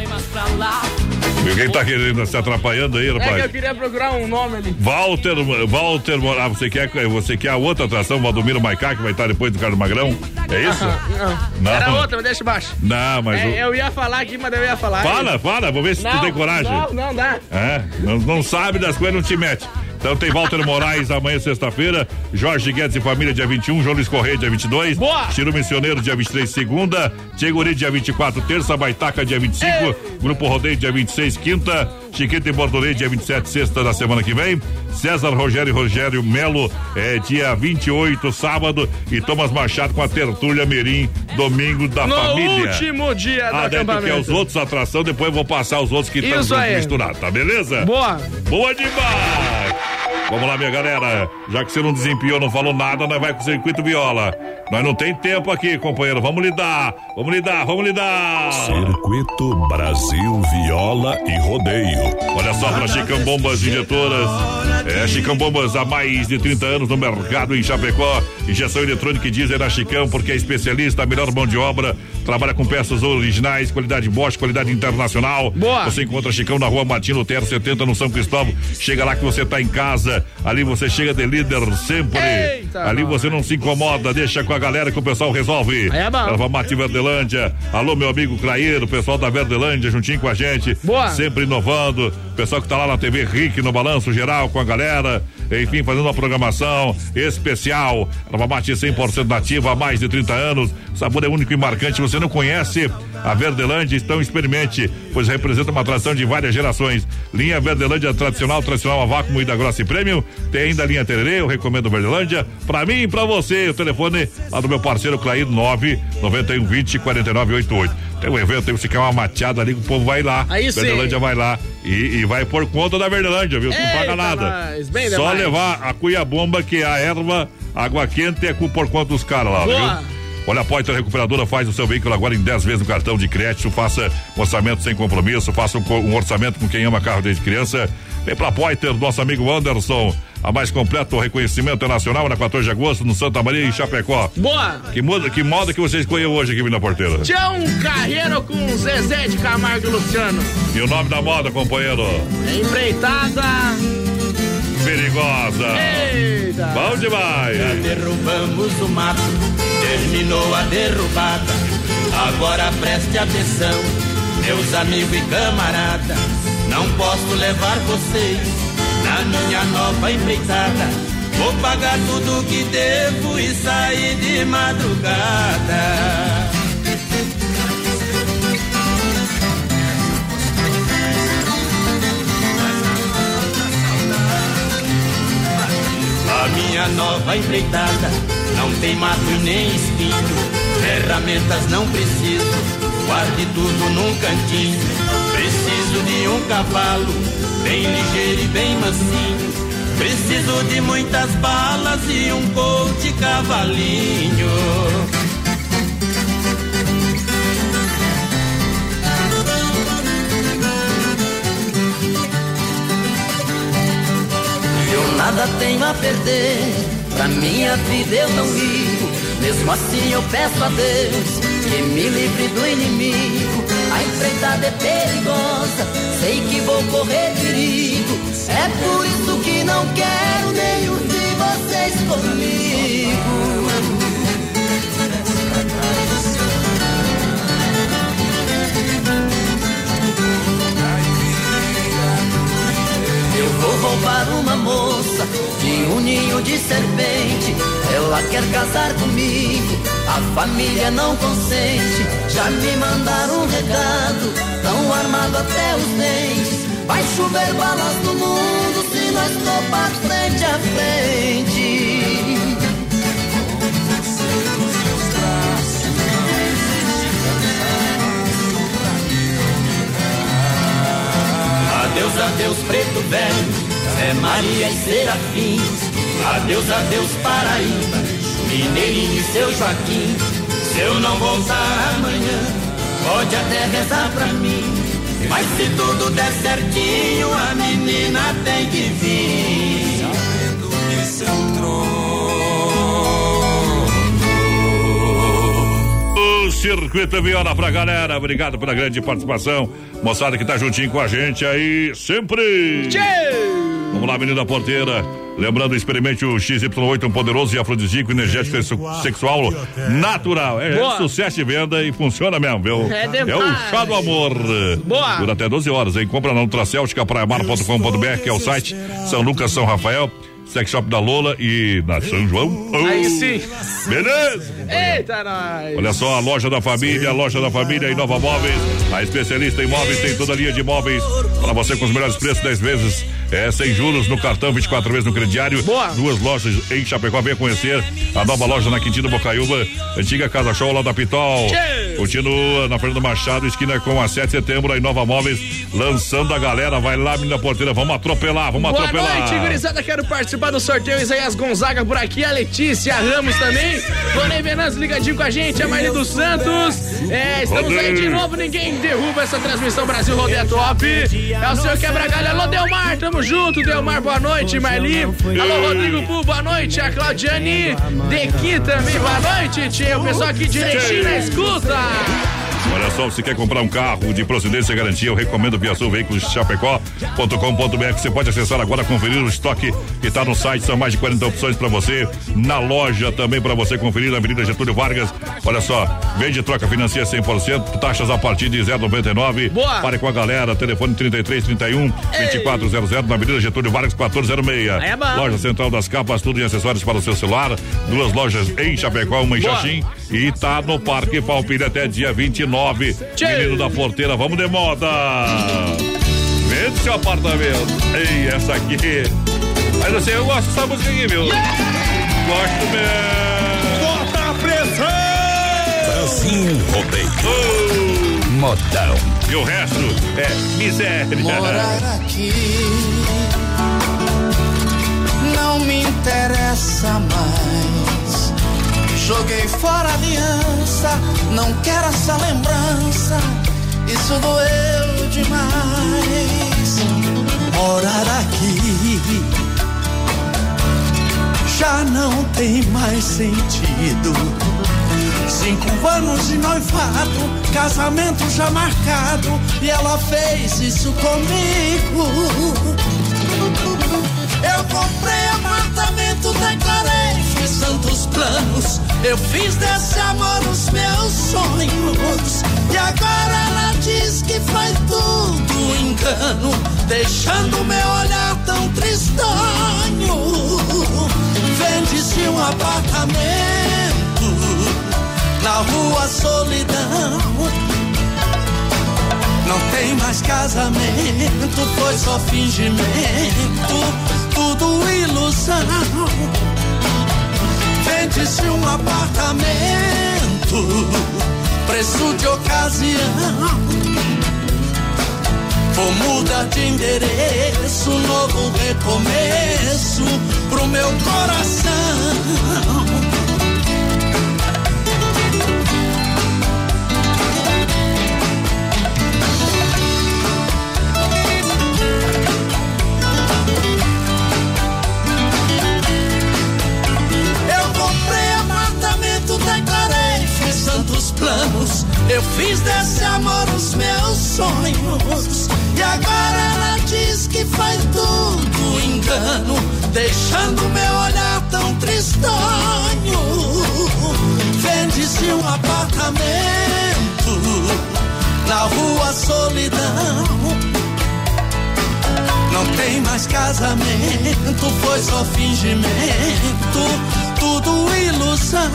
que que tá querendo? Se atrapalhando aí, É que rapaz? eu queria procurar um nome ali. Walter, Walter Moraes, ah, você quer, você quer a outra atração, Valdomiro Maicá, que vai estar depois do Carlos Magrão? É isso? Não. Era outra, mas deixa baixo. Não, mas. É, o- eu ia falar aqui, mas eu ia falar. Fala, fala, vou ver se tu Não, tem coragem. Não, não dá. É, não, não sabe das coisas, não te mete. Então tem Walter Moraes amanhã, sexta-feira. Jorge Guedes e família, dia 21. João Luiz Correia, dia 22. Boa! Tiro Missioneiro, dia 23, segunda. Tcheguri, dia 24, terça. Baitaca, dia 25. Grupo Rodeio, dia 26, quinta. Chiquita e Bordolê, dia 27, sexta da semana que vem. César Rogério e Rogério Melo, é, dia 28, sábado. E Thomas Machado com a Tertúlia Mirim, domingo da no família. último dia do Ah, daí tu quer acampamento. os outros atração, depois eu vou passar os outros que estão misturados, tá beleza? Boa. Boa demais! Vamos lá, minha galera. Já que você não desempenhou, não falou nada, nós vai com o circuito viola. Nós não tem tempo aqui, companheiro. Vamos lidar, vamos lidar, vamos lidar. Circuito Brasil Viola e Rodeio. Olha só para Chicão Bombas Injetoras. É, Chicão Bombas há mais de 30 anos no mercado em Chapecó. Injeção eletrônica e diesel na Chicão, porque é especialista, a melhor mão de obra. Trabalha com peças originais, qualidade Bosch, qualidade internacional. Boa. Você encontra Chicão na rua Martin Lutero 70 no São Cristóvão. Chega lá que você tá em casa. Ali você chega de líder sempre. Eita, Ali você não se incomoda, deixa com a galera que o pessoal resolve. É. Erva Mate Verdelândia. Alô, meu amigo Craeiro, pessoal da Verdelândia, juntinho com a gente. Boa. Sempre inovando. Pessoal que tá lá na TV Rick, no Balanço Geral, com a galera. Enfim, fazendo uma programação especial. Erva mate 100% nativa há mais de 30 anos. Sabor é único e marcante. Você não conhece a Verdelândia? Então experimente, pois representa uma atração de várias gerações. Linha Verdelândia tradicional, tradicional a vácuo, moída grossa e prêmio. Tem ainda a linha Tererê, eu recomendo Verdelândia. Pra mim e pra você, o telefone lá do meu parceiro Clair 9 91 20 49 88. Tem um evento aí, você quer uma mateada ali, o povo vai lá. Aí sim. Verdelândia vai lá e, e vai por conta da Verdelândia, viu? Você não paga Eita, nada. Só demais. levar a cuia bomba, que é a erva, água quente é por conta dos caras lá, Boa. viu? Olha, a Poiter Recuperadora faz o seu veículo agora em 10 vezes no cartão de crédito. Faça orçamento sem compromisso. Faça um, um orçamento com quem ama carro desde criança. Vem pra Poiter, nosso amigo Anderson. A mais completo reconhecimento nacional na 14 de agosto, no Santa Maria e Chapecó. Boa! Que, moda, que moda que você escolheu hoje aqui na porteira? Tinha um carreiro com Zezé de Camargo e Luciano. E o nome da moda, companheiro? Empreitada. Perigosa. Eita! Bom demais. Já derrubamos o mato, terminou a derrubada. Agora preste atenção, meus amigos e camaradas. Não posso levar vocês na minha nova empreitada. Vou pagar tudo que devo e sair de madrugada. A minha nova empreitada não tem mato e nem espinho. Ferramentas não preciso, guarde tudo num cantinho. Preciso de um cavalo, bem ligeiro e bem mansinho. Preciso de muitas balas e um coach cavalinho. Eu nada tenho a perder, pra minha vida eu não ligo. Mesmo assim eu peço a Deus que me livre do inimigo. A empreitada é perigosa, sei que vou correr perigo. É por isso que não quero nenhum de vocês comigo. Eu vou roubar uma moça de um ninho de serpente. Ela quer casar comigo, a família não consente. Já me mandaram um recado, tão armado até os dentes. Vai chover balas no mundo se nós topar frente a frente. Adeus, adeus, preto velho, Zé Maria e Serafins. Adeus, adeus, Paraíba, Mineirinho e seu Joaquim. Se eu não voltar amanhã, pode até rezar pra mim. Mas se tudo der certinho, a menina tem que vir. Sabendo que seu O Circuito Viola pra galera. Obrigado pela grande participação. Moçada que tá juntinho com a gente aí sempre. Vamos lá, menina porteira. Lembrando, experimente o XY8, um poderoso e afrodisíaco energético e sexual natural. É, Boa. sucesso de venda e funciona mesmo, viu? É demais. o chá do amor. Boa. Dura até 12 horas, hein? Compra na Nutracéltica, praiamar.com.br, que é o site. São Lucas, São Rafael. Sex Shop da Lola e na São João. Aí sim. Beleza? Eita, nós. Olha só, a loja da família, a loja da família Inova Móveis, a especialista em móveis tem toda a linha de móveis para você com os melhores preços, 10 vezes, é, sem juros no cartão, 24 vezes no crediário. Boa. Duas lojas em Chapecó, venha conhecer a nova loja na Quintino Bocaiúva, antiga Casa Show lá da Pitol. Tchê. Continua na Fernando Machado, esquina com a 7 de setembro, a Inova Móveis, lançando a galera, vai lá, menina porteira, vamos atropelar, vamos Boa atropelar. noite, gurizada. Quero participar do sorteio. Isaías Gonzaga por aqui, a Letícia Ramos também. Tonei Venâncio ligadinho com a gente, a Maria dos Santos. É, estamos aí de novo. Ninguém derruba essa transmissão Brasil Rodeia Top. É o seu quebra-galho. Alô, Delmar, tamo junto. Delmar, boa noite. Marli. Alô, Rodrigo Pu, boa noite. A Claudiane Dequi também, boa noite, tia. O pessoal aqui direitinho na escuta. Olha só, você quer comprar um carro de procedência e garantia, eu recomendo Via Sul Veículos Chapecó.com.br. Você pode acessar agora, conferir o estoque que está no site. São mais de 40 opções para você. Na loja também para você conferir na Avenida Getúlio Vargas. Olha só, vende troca financia 100%, taxas a partir de 0,99. Boa. Pare com a galera, telefone 3331 2400 na Avenida Getúlio Vargas 1406. Aí é bom. Loja Central das Capas, tudo em acessórios para o seu celular. Duas lojas em Chapecó, uma em Boa. Xaxim e tá no Parque Palpira até dia 29. Menino da Porteira, vamos de moda. Vende seu apartamento. Ei, essa aqui. Mas assim, eu gosto dessa música aqui, viu? Gosto mesmo. Bota a pressão! Brasil Rodeio. Modão. E o resto é miséria. Morar aqui não me interessa mais. Joguei fora a aliança, não quero essa lembrança. Isso doeu demais. Morar aqui já não tem mais sentido. Cinco anos de noivado, casamento já marcado, e ela fez isso comigo. Eu comprei apartamento, declarei, fiz tantos planos. Eu fiz desse amor os meus sonhos. E agora ela diz que foi tudo engano, deixando meu olhar tão tristonho. Vende-se um apartamento na rua Solidão. Não tem mais casamento, foi só fingimento, tudo ilusão. Vende-se um apartamento, preço de ocasião. Vou mudar de endereço, novo recomeço pro meu coração. Tantos planos. Eu fiz desse amor os meus sonhos. E agora ela diz que foi tudo engano, deixando meu olhar tão tristonho. Vende-se um apartamento na rua Solidão. Não tem mais casamento, foi só fingimento, tudo ilusão.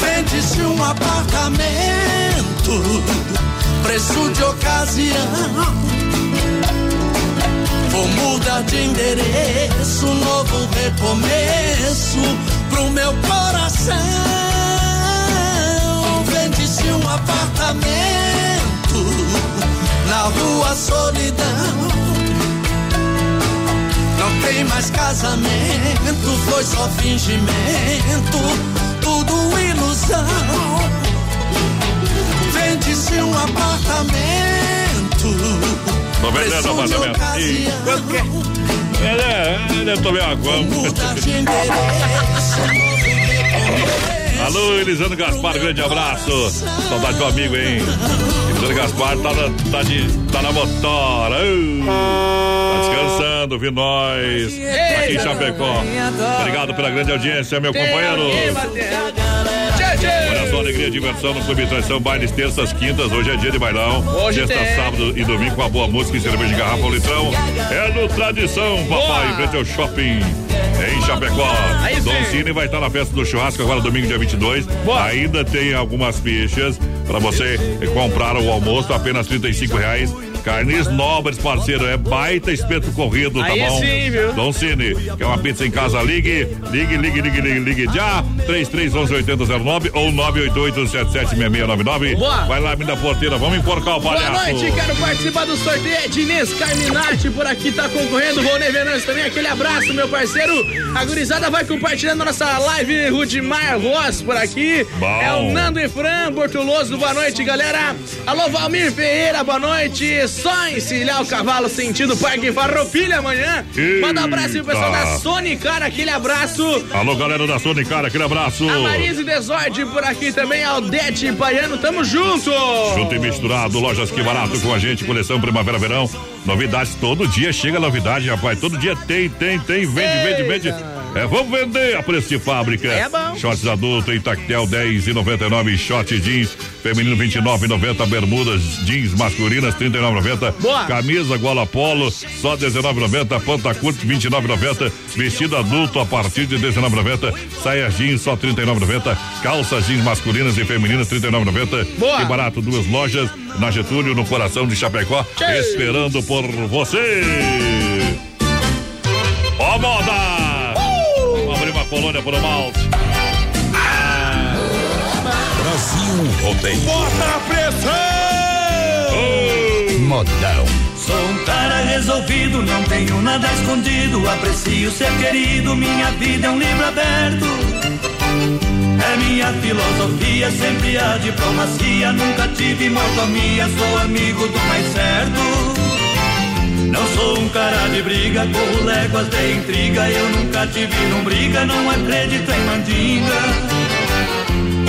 Vende-se um apartamento, preço de ocasião. Vou mudar de endereço, novo recomeço pro meu coração. Vende-se um apartamento na rua Solidão. Não tem mais casamento, foi só fingimento, tudo ilusão. Vende-se um apartamento. Tô vendendo de apartamento. E é? É, é, eu tomei uma endereço, Alô, Elisandro Gaspar, grande abraço. Saudade do amigo, hein? Elisandro Gaspar tá na, tá de, tá na motora. Ô, Tá descansando, vi nós. Aqui em Chapecó. Obrigado pela grande audiência, meu companheiro. Alegria e diversão no Clube Traição, bailes terças, quintas, hoje é dia de bailão. Hoje Sexta, tem. sábado e domingo com a boa música e cerveja de garrafa ao litrão. É no Tradição, papai, em frente ao shopping. Em Chapecó. Aí Dom. Cine vai estar na festa do churrasco agora domingo, dia 22. Ainda tem algumas fichas para você comprar o almoço, apenas 35 reais. Carnes nobres, parceiro, é baita espeto corrido, tá Aí bom? sim, viu? Dom Cine, quer uma pizza em casa? Ligue, ligue, ligue, ligue, ligue, ligue já. 3311-8009 ou 988-776699. Boa. Vai lá, menina porteira, vamos enforcar o palhaço. Boa noite, quero participar do sorteio. É Diniz Carminati por aqui tá concorrendo. Rony Venâncio também, aquele abraço, meu parceiro. A gurizada vai compartilhando nossa live. Rudimar Ross por aqui. Bom. É o Nando e Fran Bortuloso. Boa noite, galera. Alô, Valmir Ferreira, boa noite. Só encilhar o cavalo sentido Parque Farroupilha amanhã. Manda um abraço pro pessoal da Sonicar, aquele abraço. Alô, galera da Sonicar, aquele abraço. A Marise Desorde por aqui também, Aldete Baiano, tamo junto. Junto e misturado, lojas que barato com a gente, coleção Primavera-Verão. Novidades, todo dia chega novidade, rapaz. Todo dia tem, tem, tem, vende, vende, vende. É, vamos vender a preço de fábrica. É bom. Shorts adulto em tactel 10 e 99, short jeans feminino 29 e 90, bermudas jeans masculinas 39 90, Boa. camisa gola polo só 19 90, panta curto 29 90, vestido adulto a partir de 19 90, saia jeans só 39 90, calças jeans masculinas e femininas 39 90. Boa. Que barato, duas lojas na Getúlio no coração de Chapecó, Tchê. esperando por você. Ó moda! Colônia por um malte. Brasil Rodeio. Bota a pressão! Modão. Sou um cara resolvido, não tenho nada escondido. Aprecio ser querido, minha vida é um livro aberto. É minha filosofia, sempre a diplomacia. Nunca tive mordomia, sou amigo do mais certo. Não sou um cara de briga, corro léguas de intriga. Eu nunca tive num briga, não acredito em mandinga.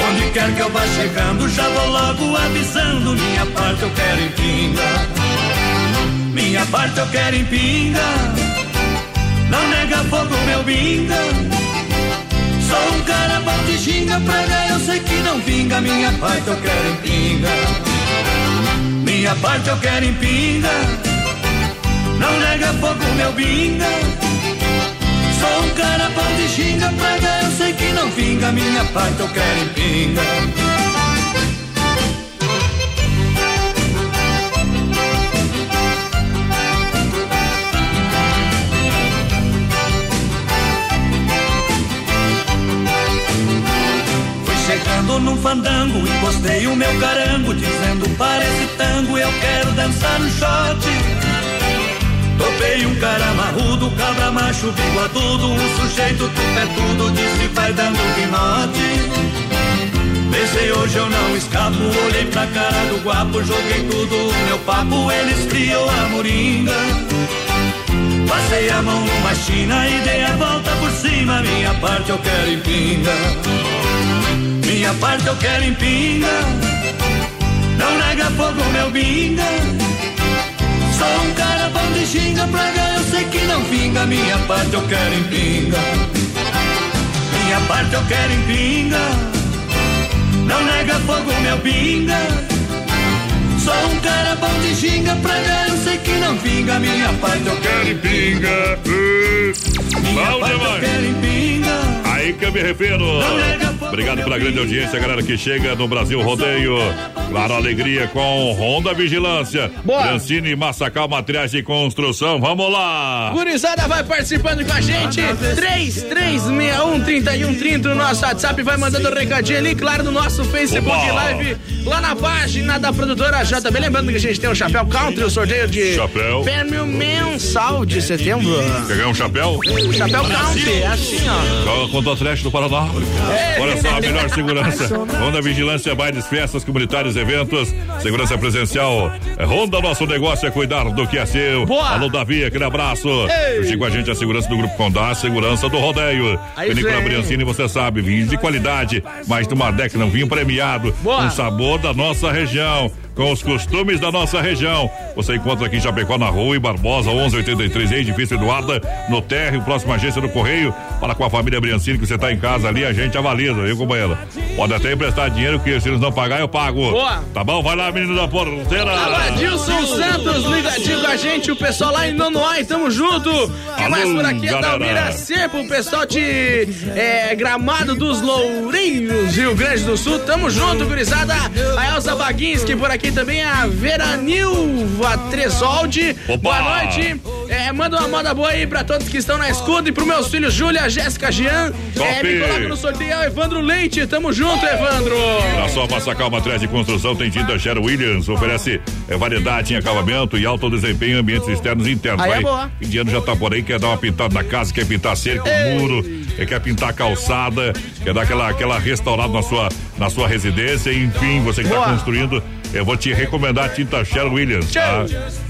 Onde quer que eu vá chegando, já vou logo avisando. Minha parte eu quero em pinga. Minha parte eu quero em pinga. Não nega fogo, meu binga. Sou um cara bom de ginga, praga eu sei que não vinga. Minha parte eu quero em pinga. Minha parte eu quero em pinga. Não nega fogo, meu binga. Sou um cara bom de ginga, praga eu sei que não vinga. Minha parte eu quero em pinga. Chegando num fandango, encostei o meu carango, dizendo para esse tango eu quero dançar no shot. Topei um cara marrudo, cabra macho, bigodudo, um sujeito tupetudo, disse vai dando guinote. Pensei hoje eu não escapo, olhei pra cara do guapo, joguei tudo meu papo, eles criou a moringa. Passei a mão numa china e dei a volta por cima, minha parte eu quero em pinga. Minha parte eu quero em pinga. Não nega fogo, meu binga. Sou um cara bom de xinga, praga eu sei que não vinga. Minha parte eu quero em pinga. Minha parte eu quero em pinga. Não nega fogo, meu binga. Sou um cara bom de ginga, praga eu sei que não vinga. Minha parte eu quero em pinga. Minha Bom parte eu quero em pinga. Aí que eu me refiro. Obrigado pela grande audiência, galera que chega no Brasil Rodeio. Claro, alegria com Honda Vigilância. Boa. Francine Massacal Materiais de Construção. Vamos lá. Gurizada vai participando com a gente. 3361-3130 no nosso WhatsApp. Vai mandando um recadinho ali, claro, no nosso Facebook Oba. Live, lá na página da produtora JB. Lembrando que a gente tem o Chapéu Country, o sorteio de Chapéu. prêmio mensal de setembro. Pegar um chapéu? Chapéu Country, é assim, ó. Joga contra o Atlético do Paraná. É. Olha só, a melhor segurança. Honda Vigilância, bailes, festas comunitárias, eventos, segurança presencial. É, Honda, nosso negócio é cuidar do que é seu. Boa. Alô, Davi, aquele abraço. Ei. Com a gente a segurança do Grupo Condá, a segurança do rodeio. Vinícola. Briancini, você sabe, vinhos de qualidade, mais de uma década, um vinho premiado, Boa. um sabor da nossa região. Com os costumes da nossa região. Você encontra aqui em Chapecó, na Rua e Barbosa, 1183, edifício Eduarda, no térreo, próxima agência do Correio. Fala com a família Briancini que você tá em casa ali, a gente avaliza, viu, companheiro? Pode até emprestar dinheiro que se eles não pagar, eu pago. Boa. Tá bom? Vai lá, menino da porteira. Adilson Santos ligadinho com a gente, o pessoal lá em Nonoai, tamo junto. Alô, mais por aqui é da galera. Almira Sepo, o pessoal de é, Gramado dos Lourinhos, Rio Grande do Sul, tamo junto, gurizada. A Elza Baguinski por aqui também, a Vera Nilva Tresoldi. Opa. Boa noite. É, manda uma moda boa aí pra todos que estão na escuta e pros meus filhos Júlia, Jéssica, Jean. É, Top. me coloca no sorteio, é o Evandro Leite, tamo junto, Evandro. Na sua Massacal Materiais de Construção tem tinta Sher Williams, oferece é, variedade em acabamento e alto desempenho em ambientes externos e internos. Aí é Vai, boa. Indiano já tá por aí, quer dar uma pintada na casa, quer pintar cerca, muro, é, quer pintar a calçada, quer dar aquela, aquela restaurada na sua, na sua residência, enfim, você que Boa. construindo, eu vou te recomendar a tinta Sherwin Williams, tá?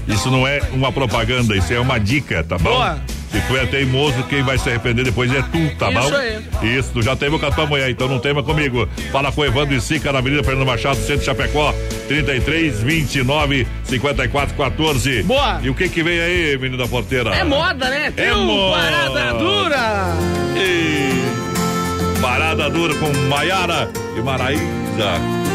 Isso não é uma propaganda, isso é uma dica, tá bom? Boa. Se tu é teimoso, quem vai se arrepender depois é tu, tá Isso bom? aí. Isso, tu já teve com a tua mulher, então não tema comigo. Fala com o Evandro e Sica na Avenida Fernando Machado, Centro Chapecó, 33 29 54 14. Boa. E o que que vem aí, menino da porteira? É moda, né? É Teu moda. Parada dura. E... Parada dura com Maiara e Maraíza.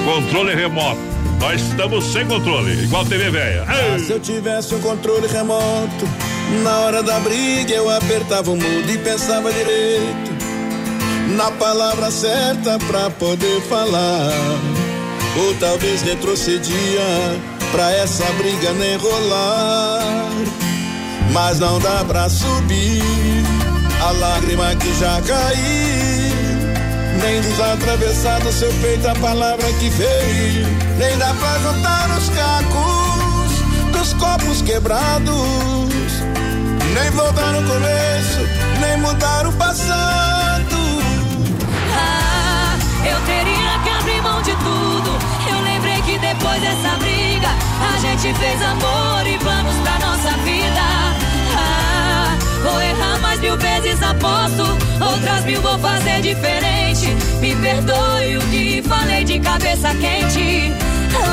Controle remoto. Nós estamos sem controle, igual TV velha. Ah, se eu tivesse um controle remoto, na hora da briga eu apertava o mudo e pensava direito na palavra certa pra poder falar. Ou talvez retrocedia pra essa briga nem rolar. Mas não dá pra subir a lágrima que já caiu. Nem desatravessar do seu peito a palavra que veio. Nem dá pra juntar os cacos dos copos quebrados. Nem voltar no começo, nem mudar o passado. Ah, eu teria que abrir mão de tudo. Eu lembrei que depois dessa briga, a gente fez amor e planos pra nossa vida. Ah, mais mil vezes, aposto. Outras mil vou fazer diferente. Me perdoe o que falei de cabeça quente.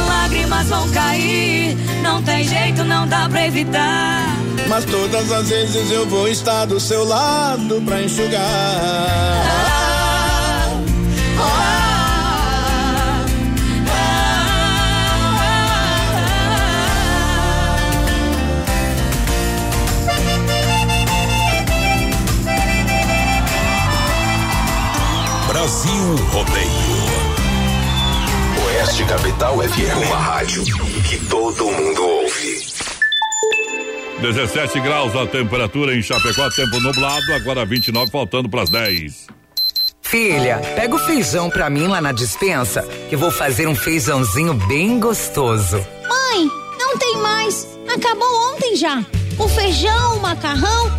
Lágrimas vão cair, não tem jeito, não dá pra evitar. Mas todas as vezes eu vou estar do seu lado pra enxugar. Brasil Rodeio. Oeste Capital FM. Uma rádio que todo mundo ouve. 17 graus a temperatura em Chapecó, tempo nublado, agora 29, faltando para as 10. Filha, pega o feijão pra mim lá na dispensa, que vou fazer um feijãozinho bem gostoso. Mãe, não tem mais. Acabou ontem já. O feijão, o macarrão,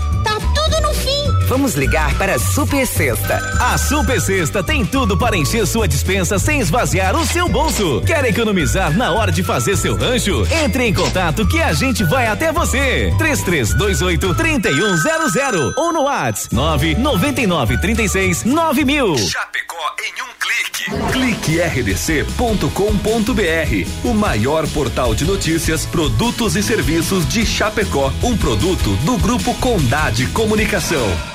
Vamos ligar para a Super Sexta. A Super Sexta tem tudo para encher sua dispensa sem esvaziar o seu bolso. Quer economizar na hora de fazer seu rancho? Entre em contato que a gente vai até você. 3328 3100 ou no WhatsApp 999 36 9000. Chapecó em um clique. Clique rdc.com.br. O maior portal de notícias, produtos e serviços de Chapecó. Um produto do Grupo Condade Comunicação.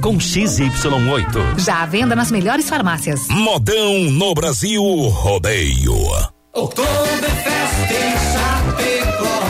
com XY8. Já à venda nas melhores farmácias. Modão no Brasil Rodeio. Oktoberfest em Chapecó.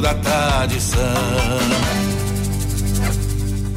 da tradição.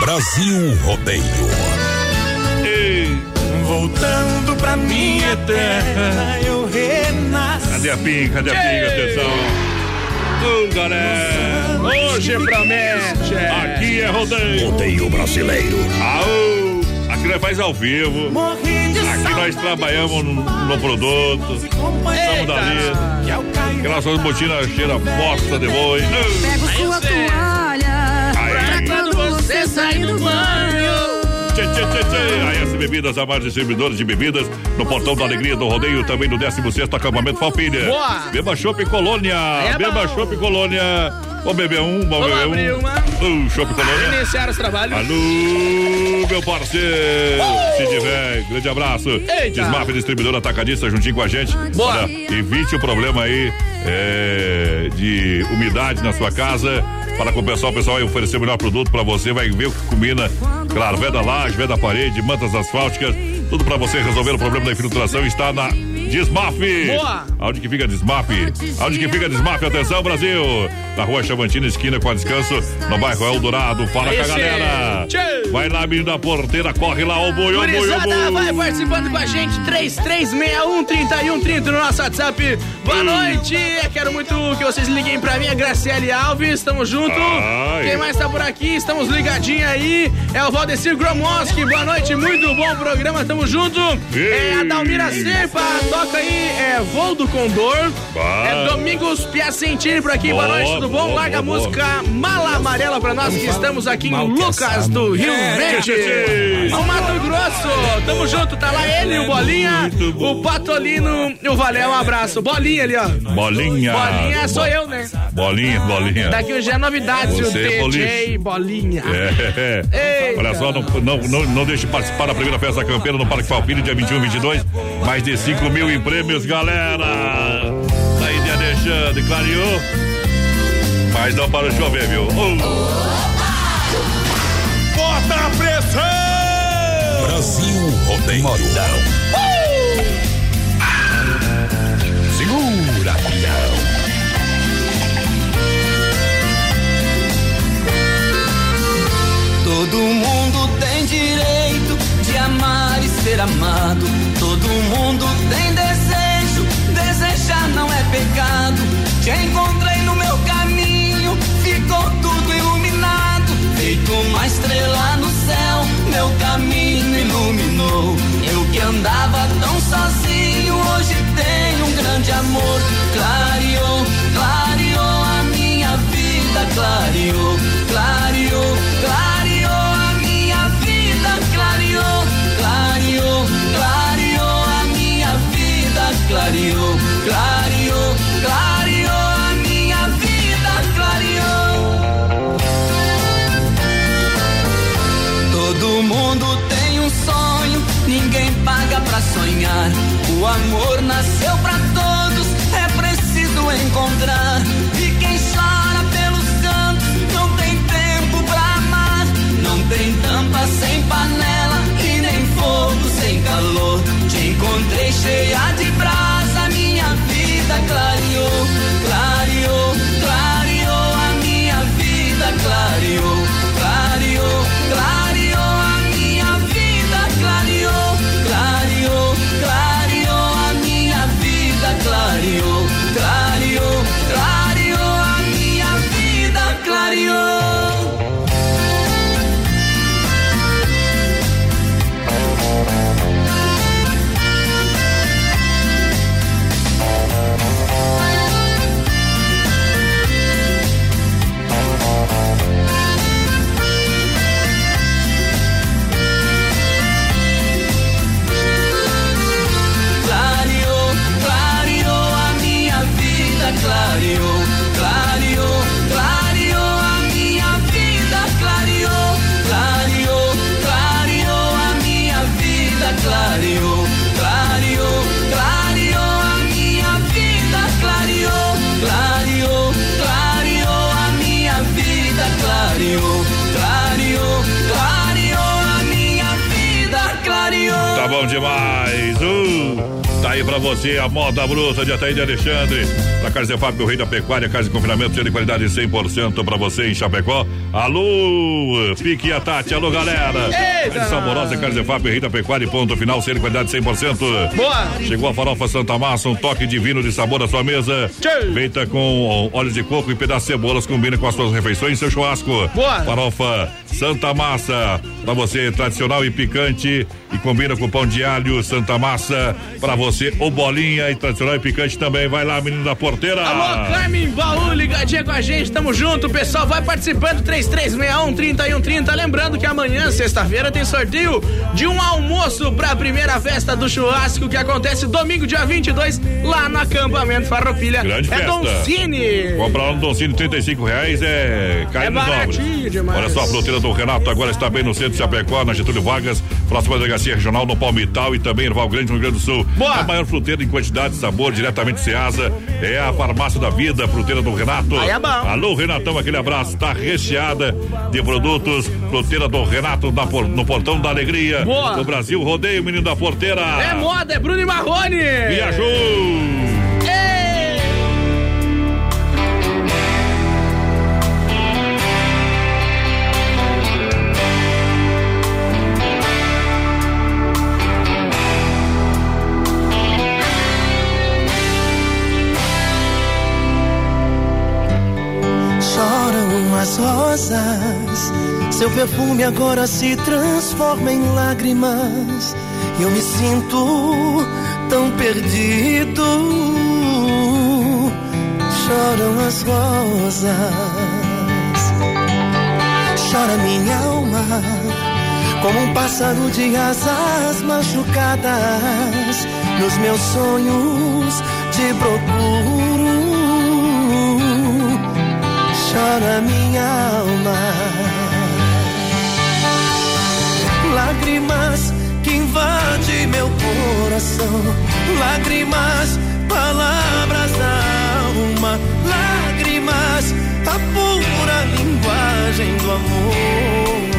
Brasil Rodeio. Ei. Voltando pra minha terra, eu renasci. Cadê a pinga? Cadê a pinga? Atenção. Uh, galera. Hoje promete. Aqui é rodeio. Rodeio brasileiro. Aô. Aqui nós faz ao vivo. Aqui nós trabalhamos no, no produto. Estamos dali. Aquelas suas botinas cheira bosta de boi. Pega sua toalha. Sair do banho. Tchê, tchê, tchê, tchê. AS Bebidas, a mais distribuidores de bebidas, no portão da alegria do rodeio, também no 16 acampamento Falpilha. Boa. Beba Chopp Colônia. é Beba. Chopp Colônia. Vamos beber um, vamos, Vamos beber abrir um. uma. Uh, Chopp Colônia. Iniciar os trabalhos. Alô, meu parceiro! Se tiver, grande abraço. Eita. Desmaf distribuidor atacadista juntinho com a gente. Boa. Olha, evite o problema aí é, de umidade na sua casa. Fala com o pessoal, o pessoal vai oferecer o melhor produto pra você, vai ver o que combina. Claro, veda laje, veda parede, mantas asfálticas, tudo pra você resolver o problema da infiltração está na Desmaf. Boa. Aonde que fica Desmaf? Aonde que fica Desmaf? Atenção, Brasil! Na rua Chavantina, esquina com a descanso, no bairro Eldorado. Fala Aí com a galera! Tchê. Vai lá, menino da porteira, corre lá, ô boi, ô boi, ô boi. vai participando com a gente, 3361-3130 no nosso WhatsApp. Boa noite, eu quero muito que vocês liguem pra mim, a Graciele Alves, tamo junto. Ai. Quem mais tá por aqui? Estamos ligadinhos aí. É o Valdecir Gromoski, boa noite, muito bom programa, tamo junto. É a Dalmira Serpa, toca aí, é Voo do Condor. Bah. É Domingos Piacentini por aqui, boa, Boa, noite, tudo bom? boa, Larga a boa, música Mala Amarela pra nós que estamos aqui em Lucas do Rio É, Verde. No Mato Grosso, tamo junto, tá lá ele, o Bolinha, o Patolino e o Valé, um abraço. Bolinha ali, ó. Bolinha. Bolinha sou eu, né? Bolinha, bolinha. Daqui hoje é novidade, o Você é DJ Bolinha. É. Eita. Olha só, não, não, não, não deixe de participar da primeira festa campeira no Parque Falpilho, dia 21 e 22. Mais de 5 mil em prêmios, galera. Daí de Alexandre, clareou. Mas não para de chover, viu? Oh. Bota a pressão! Brasil Rodeio. Modão. Segura, pião. Todo mundo tem direito de amar e ser amado. Todo mundo tem desejo, desejar não é pecado. Te encontrei no meu caminho, ficou tudo iluminado. Feito uma estrela no céu, meu caminho iluminou. Eu que andava tão sozinho, hoje tenho um grande amor. Clareou, clareou a minha vida, clareou, bruta de Ataíde Alexandre. Da Carne Zefap, o rei da pecuária, carne de confinamento, de qualidade 100% pra você em Chapecó. Alô, Pique a Tati, alô galera. Eita! Saborosa, Carne Zefap, rei da pecuária ponto final, de qualidade 100%. Boa! Chegou a farofa Santa Massa, um toque divino de sabor à sua mesa. Feita com óleo de coco e pedaços de cebolas, combina com as suas refeições e seu churrasco. Boa! Farofa Santa Massa, pra você tradicional e picante e combina com pão de alho Santa Massa, pra você o bolinha e tradicional e picante também. Vai lá, menino da porteira. Alô, Carmen Baú, ligadinha com a gente, tamo junto, pessoal, vai participando, 3361 3130, lembrando que amanhã, sexta-feira, tem sorteio de um almoço pra primeira festa do churrasco que acontece domingo, dia 22, lá no acampamento Farroupilha. Grande é festa. Don Cine. Comprar lá no Cine, 35 reais é É caindo nos. Olha só, a fruteira do Renato agora está bem no centro de Chapecó, na Getúlio Vargas, próxima delegacia regional no Palmital e também em Val Grande, no Rio Grande do Sul. Boa. A maior fruteira em quantidade e sabor, diretamente Ceasa, é a farmácia da vida, fruteira do Renato. Aí é bom. Alô, Renatão, aquele abraço. Está recheada de produtos, fruteira do Renato no Portão da Alegria. Boa. Do Brasil, rodeio, menino da porteira. É moda, é Bruno e Marrone. Viajou! Seu perfume agora se transforma em lágrimas. E eu me sinto tão perdido. Choram as rosas, chora minha alma, como um pássaro de asas machucadas. Nos meus sonhos te procuro chora minha alma. Lágrimas que invadem meu coração, lágrimas, palavras da alma, lágrimas, a pura linguagem do amor.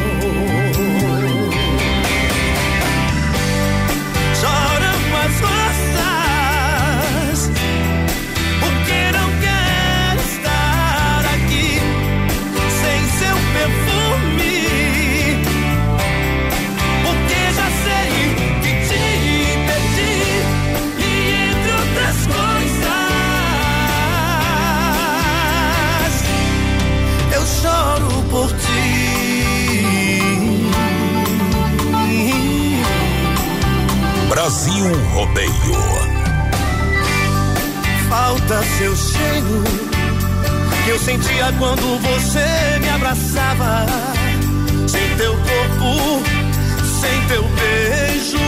Brasil Rodeio. Falta seu cheiro que eu sentia quando você me abraçava. Sem teu corpo, sem teu beijo,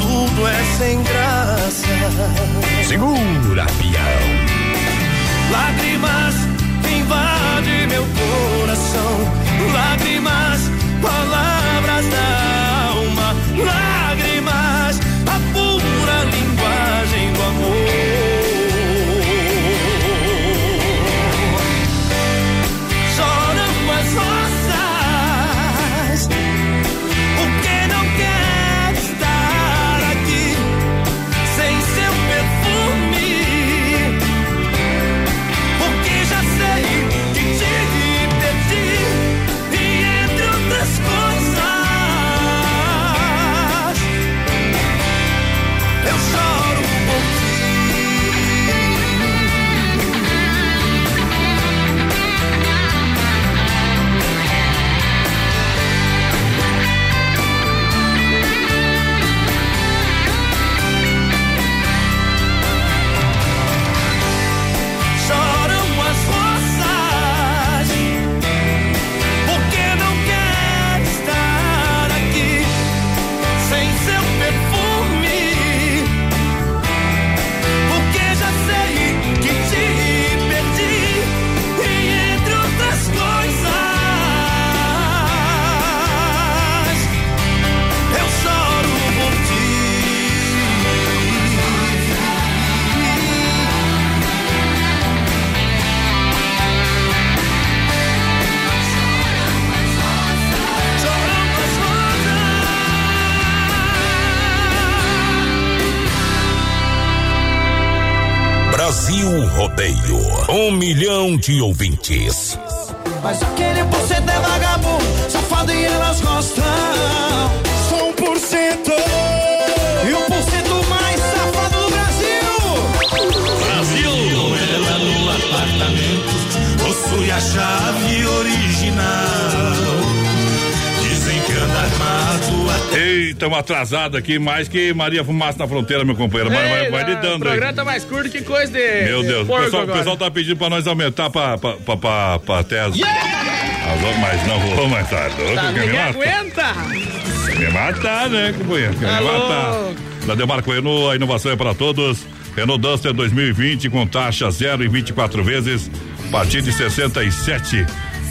tudo é sem graça. Segura, peão. Lágrimas invadem meu coração, lágrimas, palavras da Brasil Rodeio. Um milhão de ouvintes. Mas aquele por cento é vagabundo, safado e elas gostam. Só um por cento. E um por cento mais safado do Brasil. Brasil! Ela no apartamento possui a chave Eita, estamos atrasados aqui, mais que Maria Fumaça na fronteira, meu companheiro. Vai, vai, vai O lidando aí. programa tá mais curto que coisa de. Meu de Deus, o pessoal, o pessoal tá pedindo pra nós aumentar pra, pra, pra, pra, pra até as. As outras, mas não vou mais tá louco, Tá, me aguenta! Me matar, né, companheiro? Quer me Alô? matar. Da Demarco Renault, a inovação é para todos. Renault Duster 2020 com taxa zero e 24 vezes, a partir de 67.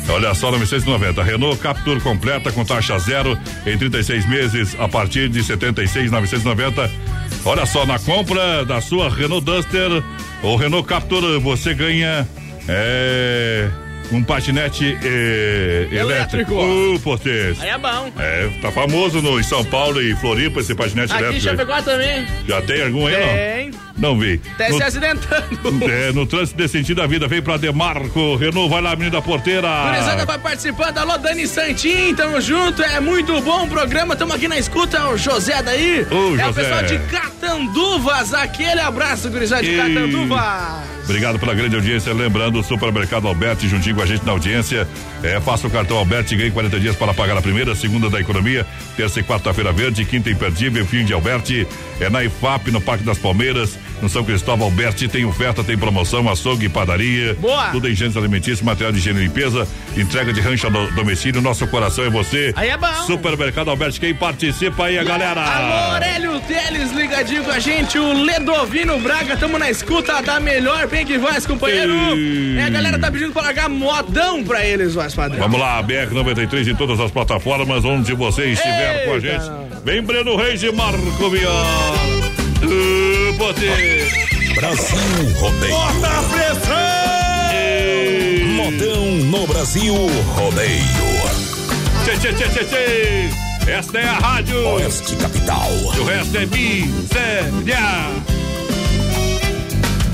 Olha só, 990. Renault Captur completa com taxa zero em 36 meses, a partir de 76,990. Olha só, na compra da sua Renault Duster ou Renault Captur, você ganha. É. Um patinete eh, elétrico. Elétrico. Ô, potência. Aí é bom. É, tá famoso no em São Paulo e Floripa esse patinete Aqui em elétrico. aí. Chapecó também. Já tem algum aí, Tem. não? Não vi. Até no, se acidentando. *laughs* é, no trânsito desse sentido da vida, vem pra Demarco. Renault, vai lá, menina porteira. Gurizada vai participando. Alô, Dani Santin, tamo junto. É muito bom o programa. Tamo aqui na escuta. É o José daí. Ô, é o José. pessoal de Catanduvas. Aquele abraço, gurizada de E- Catanduvas. Obrigado pela grande audiência. Lembrando, o Supermercado Alberti juntinho com a gente na audiência. É, faça o cartão Alberti e ganhe 40 dias para pagar a primeira, segunda da economia, terça e quarta-feira verde, quinta imperdível, fim de Alberti. É na IFAP, no Parque das Palmeiras, no São Cristóvão Alberti. Tem oferta, tem promoção, açougue e padaria. Boa. Tudo em gêneros alimentícios, material de higiene e limpeza, entrega de rancha do domicílio. Nosso coração é você. Aí é bom. Supermercado Alberti, quem participa aí, a galera? Alô, Aurélio Teles ligadinho com a gente, o Ledovino Braga, tamo na escuta da melhor, bem que vai, companheiro. Ei. É, a galera tá pedindo pra largar modão pra eles, voz padrão. Vamos lá, BR-93 em todas as plataformas, onde você estiver com a Eita. gente. Vem Breno Reis e Marco Viola. Uh, poder. Brasil Rodeio. Bota a pressão! Modão no Brasil Rodeio. Tchê, tchê, tchê, tchê, tchê. Esta é a rádio. Oeste Capital. E o resto é miséria.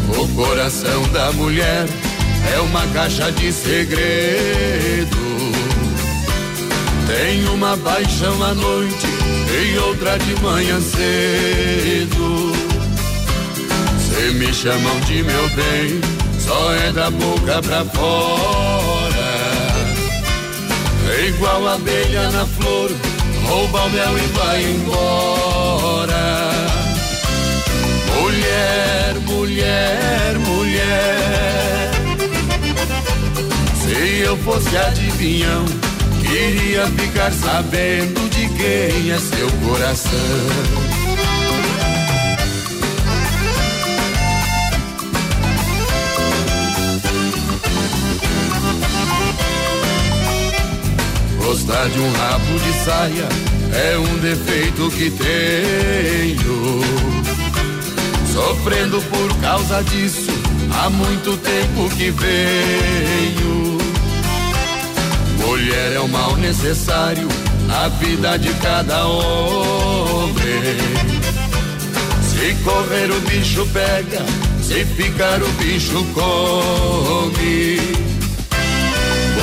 O coração da mulher é uma caixa de segredo. Tem uma paixão à noite e outra de manhã cedo. Se me chamam de meu bem, só é da boca pra fora. É igual abelha na flor, rouba o mel e vai embora. Mulher, mulher, mulher. Se eu fosse adivinhão, queria ficar sabendo de quem é seu coração. Gostar de um rabo de saia é um defeito que tenho. Sofrendo por causa disso, há muito tempo que venho. Mulher é um mal necessário na vida de cada homem. Se correr o bicho pega, se ficar o bicho come.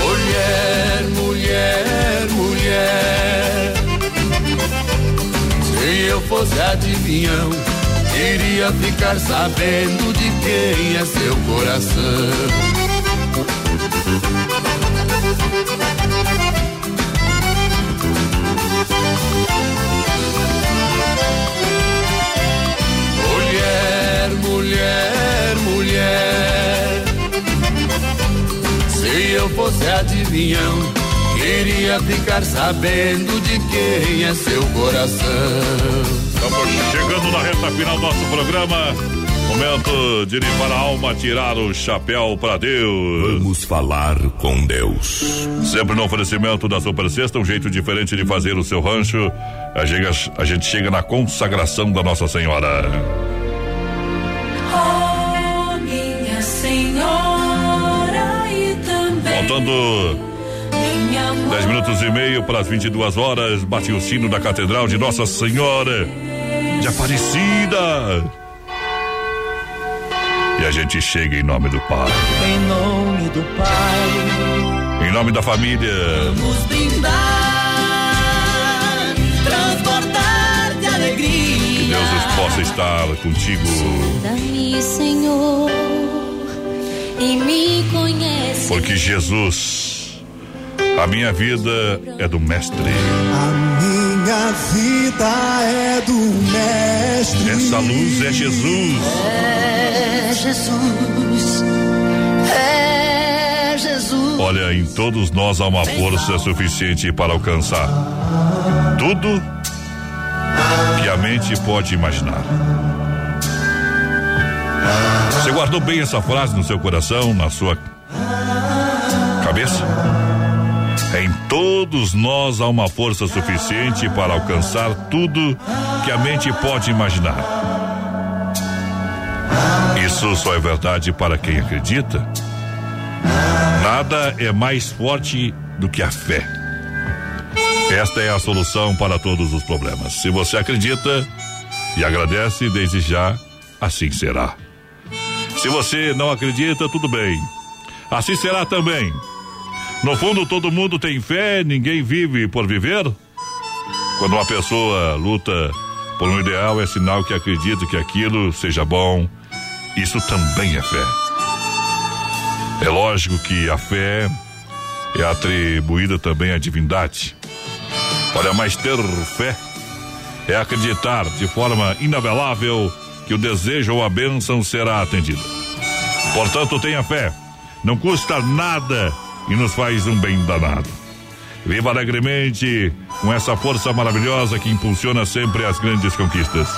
Mulher, mulher, mulher. Se eu fosse adivinhão, queria ficar sabendo de quem é seu coração. Mulher, mulher. Se eu fosse adivinhão, queria ficar sabendo de quem é seu coração. Estamos chegando na reta final do nosso programa. Momento de limpar a alma, tirar o chapéu para Deus. Vamos falar com Deus. Sempre no oferecimento da Super Sexta, um jeito diferente de fazer o seu rancho. A gente, a gente chega na consagração da Nossa Senhora. Oh, minha senhora e também Faltando minha mãe. 10 minutos e meio para as 22 horas, bate o sino da Catedral de Nossa Senhora de Aparecida. E a gente chega em nome do Pai. Em nome do Pai. Em nome da família. Vamos brindar, transportar de alegria. Que Deus possa estar contigo. Dá-me, Senhor, e me conhece. Porque Jesus, a minha vida é do Mestre. Minha vida é do Mestre. Essa luz é Jesus. É Jesus. É Jesus. Olha, em todos nós há uma força suficiente para alcançar tudo que a mente pode imaginar. Você guardou bem essa frase no seu coração, na sua cabeça? Todos nós há uma força suficiente para alcançar tudo que a mente pode imaginar. Isso só é verdade para quem acredita. Nada é mais forte do que a fé. Esta é a solução para todos os problemas. Se você acredita e agradece, desde já, assim será. Se você não acredita, tudo bem. Assim será também. No fundo, todo mundo tem fé, ninguém vive por viver. Quando uma pessoa luta por um ideal, é sinal que acredita que aquilo seja bom. Isso também é fé. É lógico que a fé é atribuída também à divindade. Olha, mas ter fé é acreditar de forma inabelável que o desejo ou a bênção será atendida. Portanto, tenha fé. Não custa nada e nos faz um bem danado. Viva alegremente com essa força maravilhosa que impulsiona sempre as grandes conquistas.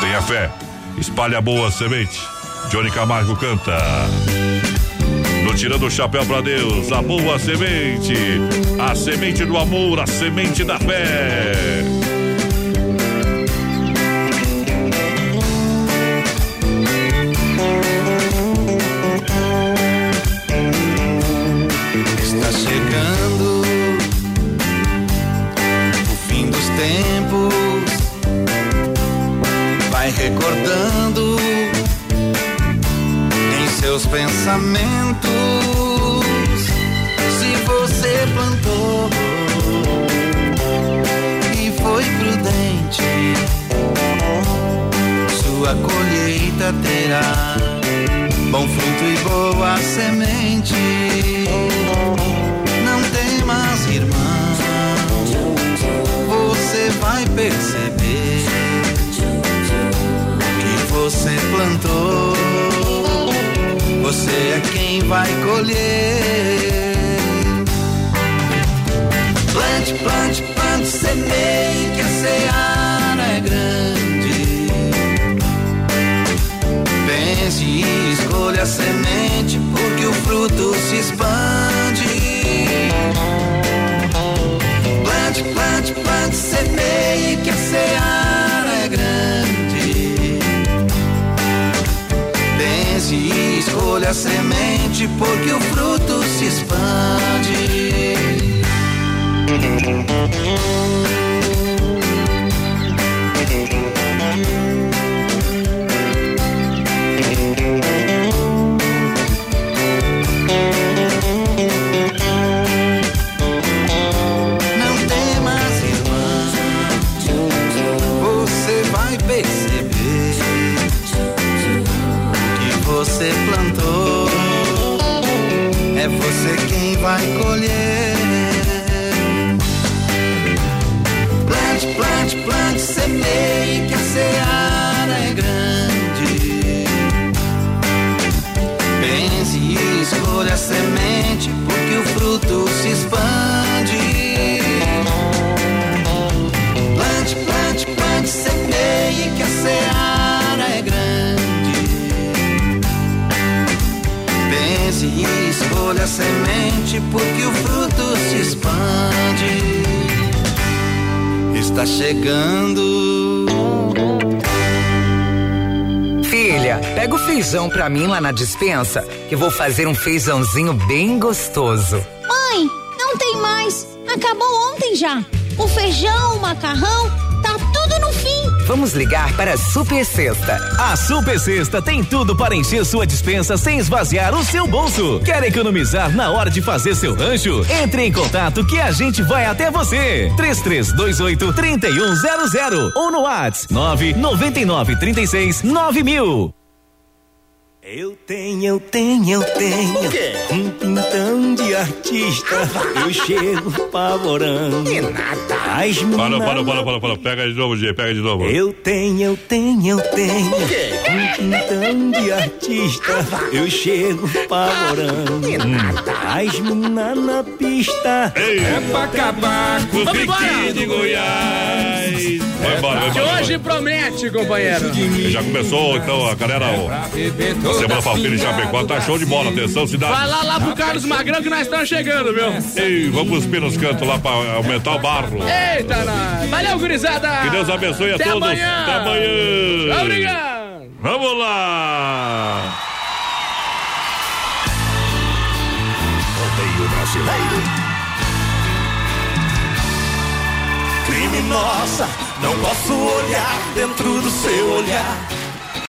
Tenha fé, espalhe a boa semente. Johnny Camargo canta. No Tirando o Chapéu para Deus, a boa semente, a semente do amor, a semente da fé. Recordando em seus pensamentos. Se você plantou e foi prudente, sua colheita terá bom fruto e boa semente. Não temas, irmão, você vai perceber você plantou. Você é quem vai colher. Plante, plante, plante, semeie que a seara é grande. Pense e escolha a semente, porque o fruto se expande. Plante, plante, plante, semeie que a seara Pense e escolha a semente, porque o fruto se expande. Vai colher. A semente, porque o fruto se expande. Está chegando. Filha, pega o feijão pra mim lá na dispensa, que vou fazer um feijãozinho bem gostoso. Mãe, não tem mais. Acabou ontem já. O feijão, o macarrão, Vamos ligar para a Super Sexta. A Super Sexta tem tudo para encher sua dispensa sem esvaziar o seu bolso. Quer economizar na hora de fazer seu rancho? Entre em contato que a gente vai até você. 3328 3100 ou no WhatsApp 999 36 9000. Eu tenho, eu tenho, eu tenho um pintão de artista. Eu chego *laughs* pavorando. Que nada. As Para, para, para, para, para. Pega de novo, G, pega de novo. Eu tenho, eu tenho, eu tenho um pintão de artista. Eu chego pavorando. Nada. As minas na pista. é pra acabar com o Vamos embora. pique de Goiás. Vai embora, vai Que embora. hoje promete, companheiro. Já começou, então, a galera. ó, A semana Palpira em Chapecó tá show de bola. Atenção, cidade. Vai lá, lá pro Carlos Magrão que nós estamos chegando, viu? Ei, vamos cuspir nos cantos lá pra aumentar o barro. Eita, nós. Valeu, gurizada. Que Deus abençoe a Até todos. amanhã. Até amanhã. Obrigado. Vamos lá. Rodeio brasileiro. Criminosa, não posso olhar dentro do seu olhar.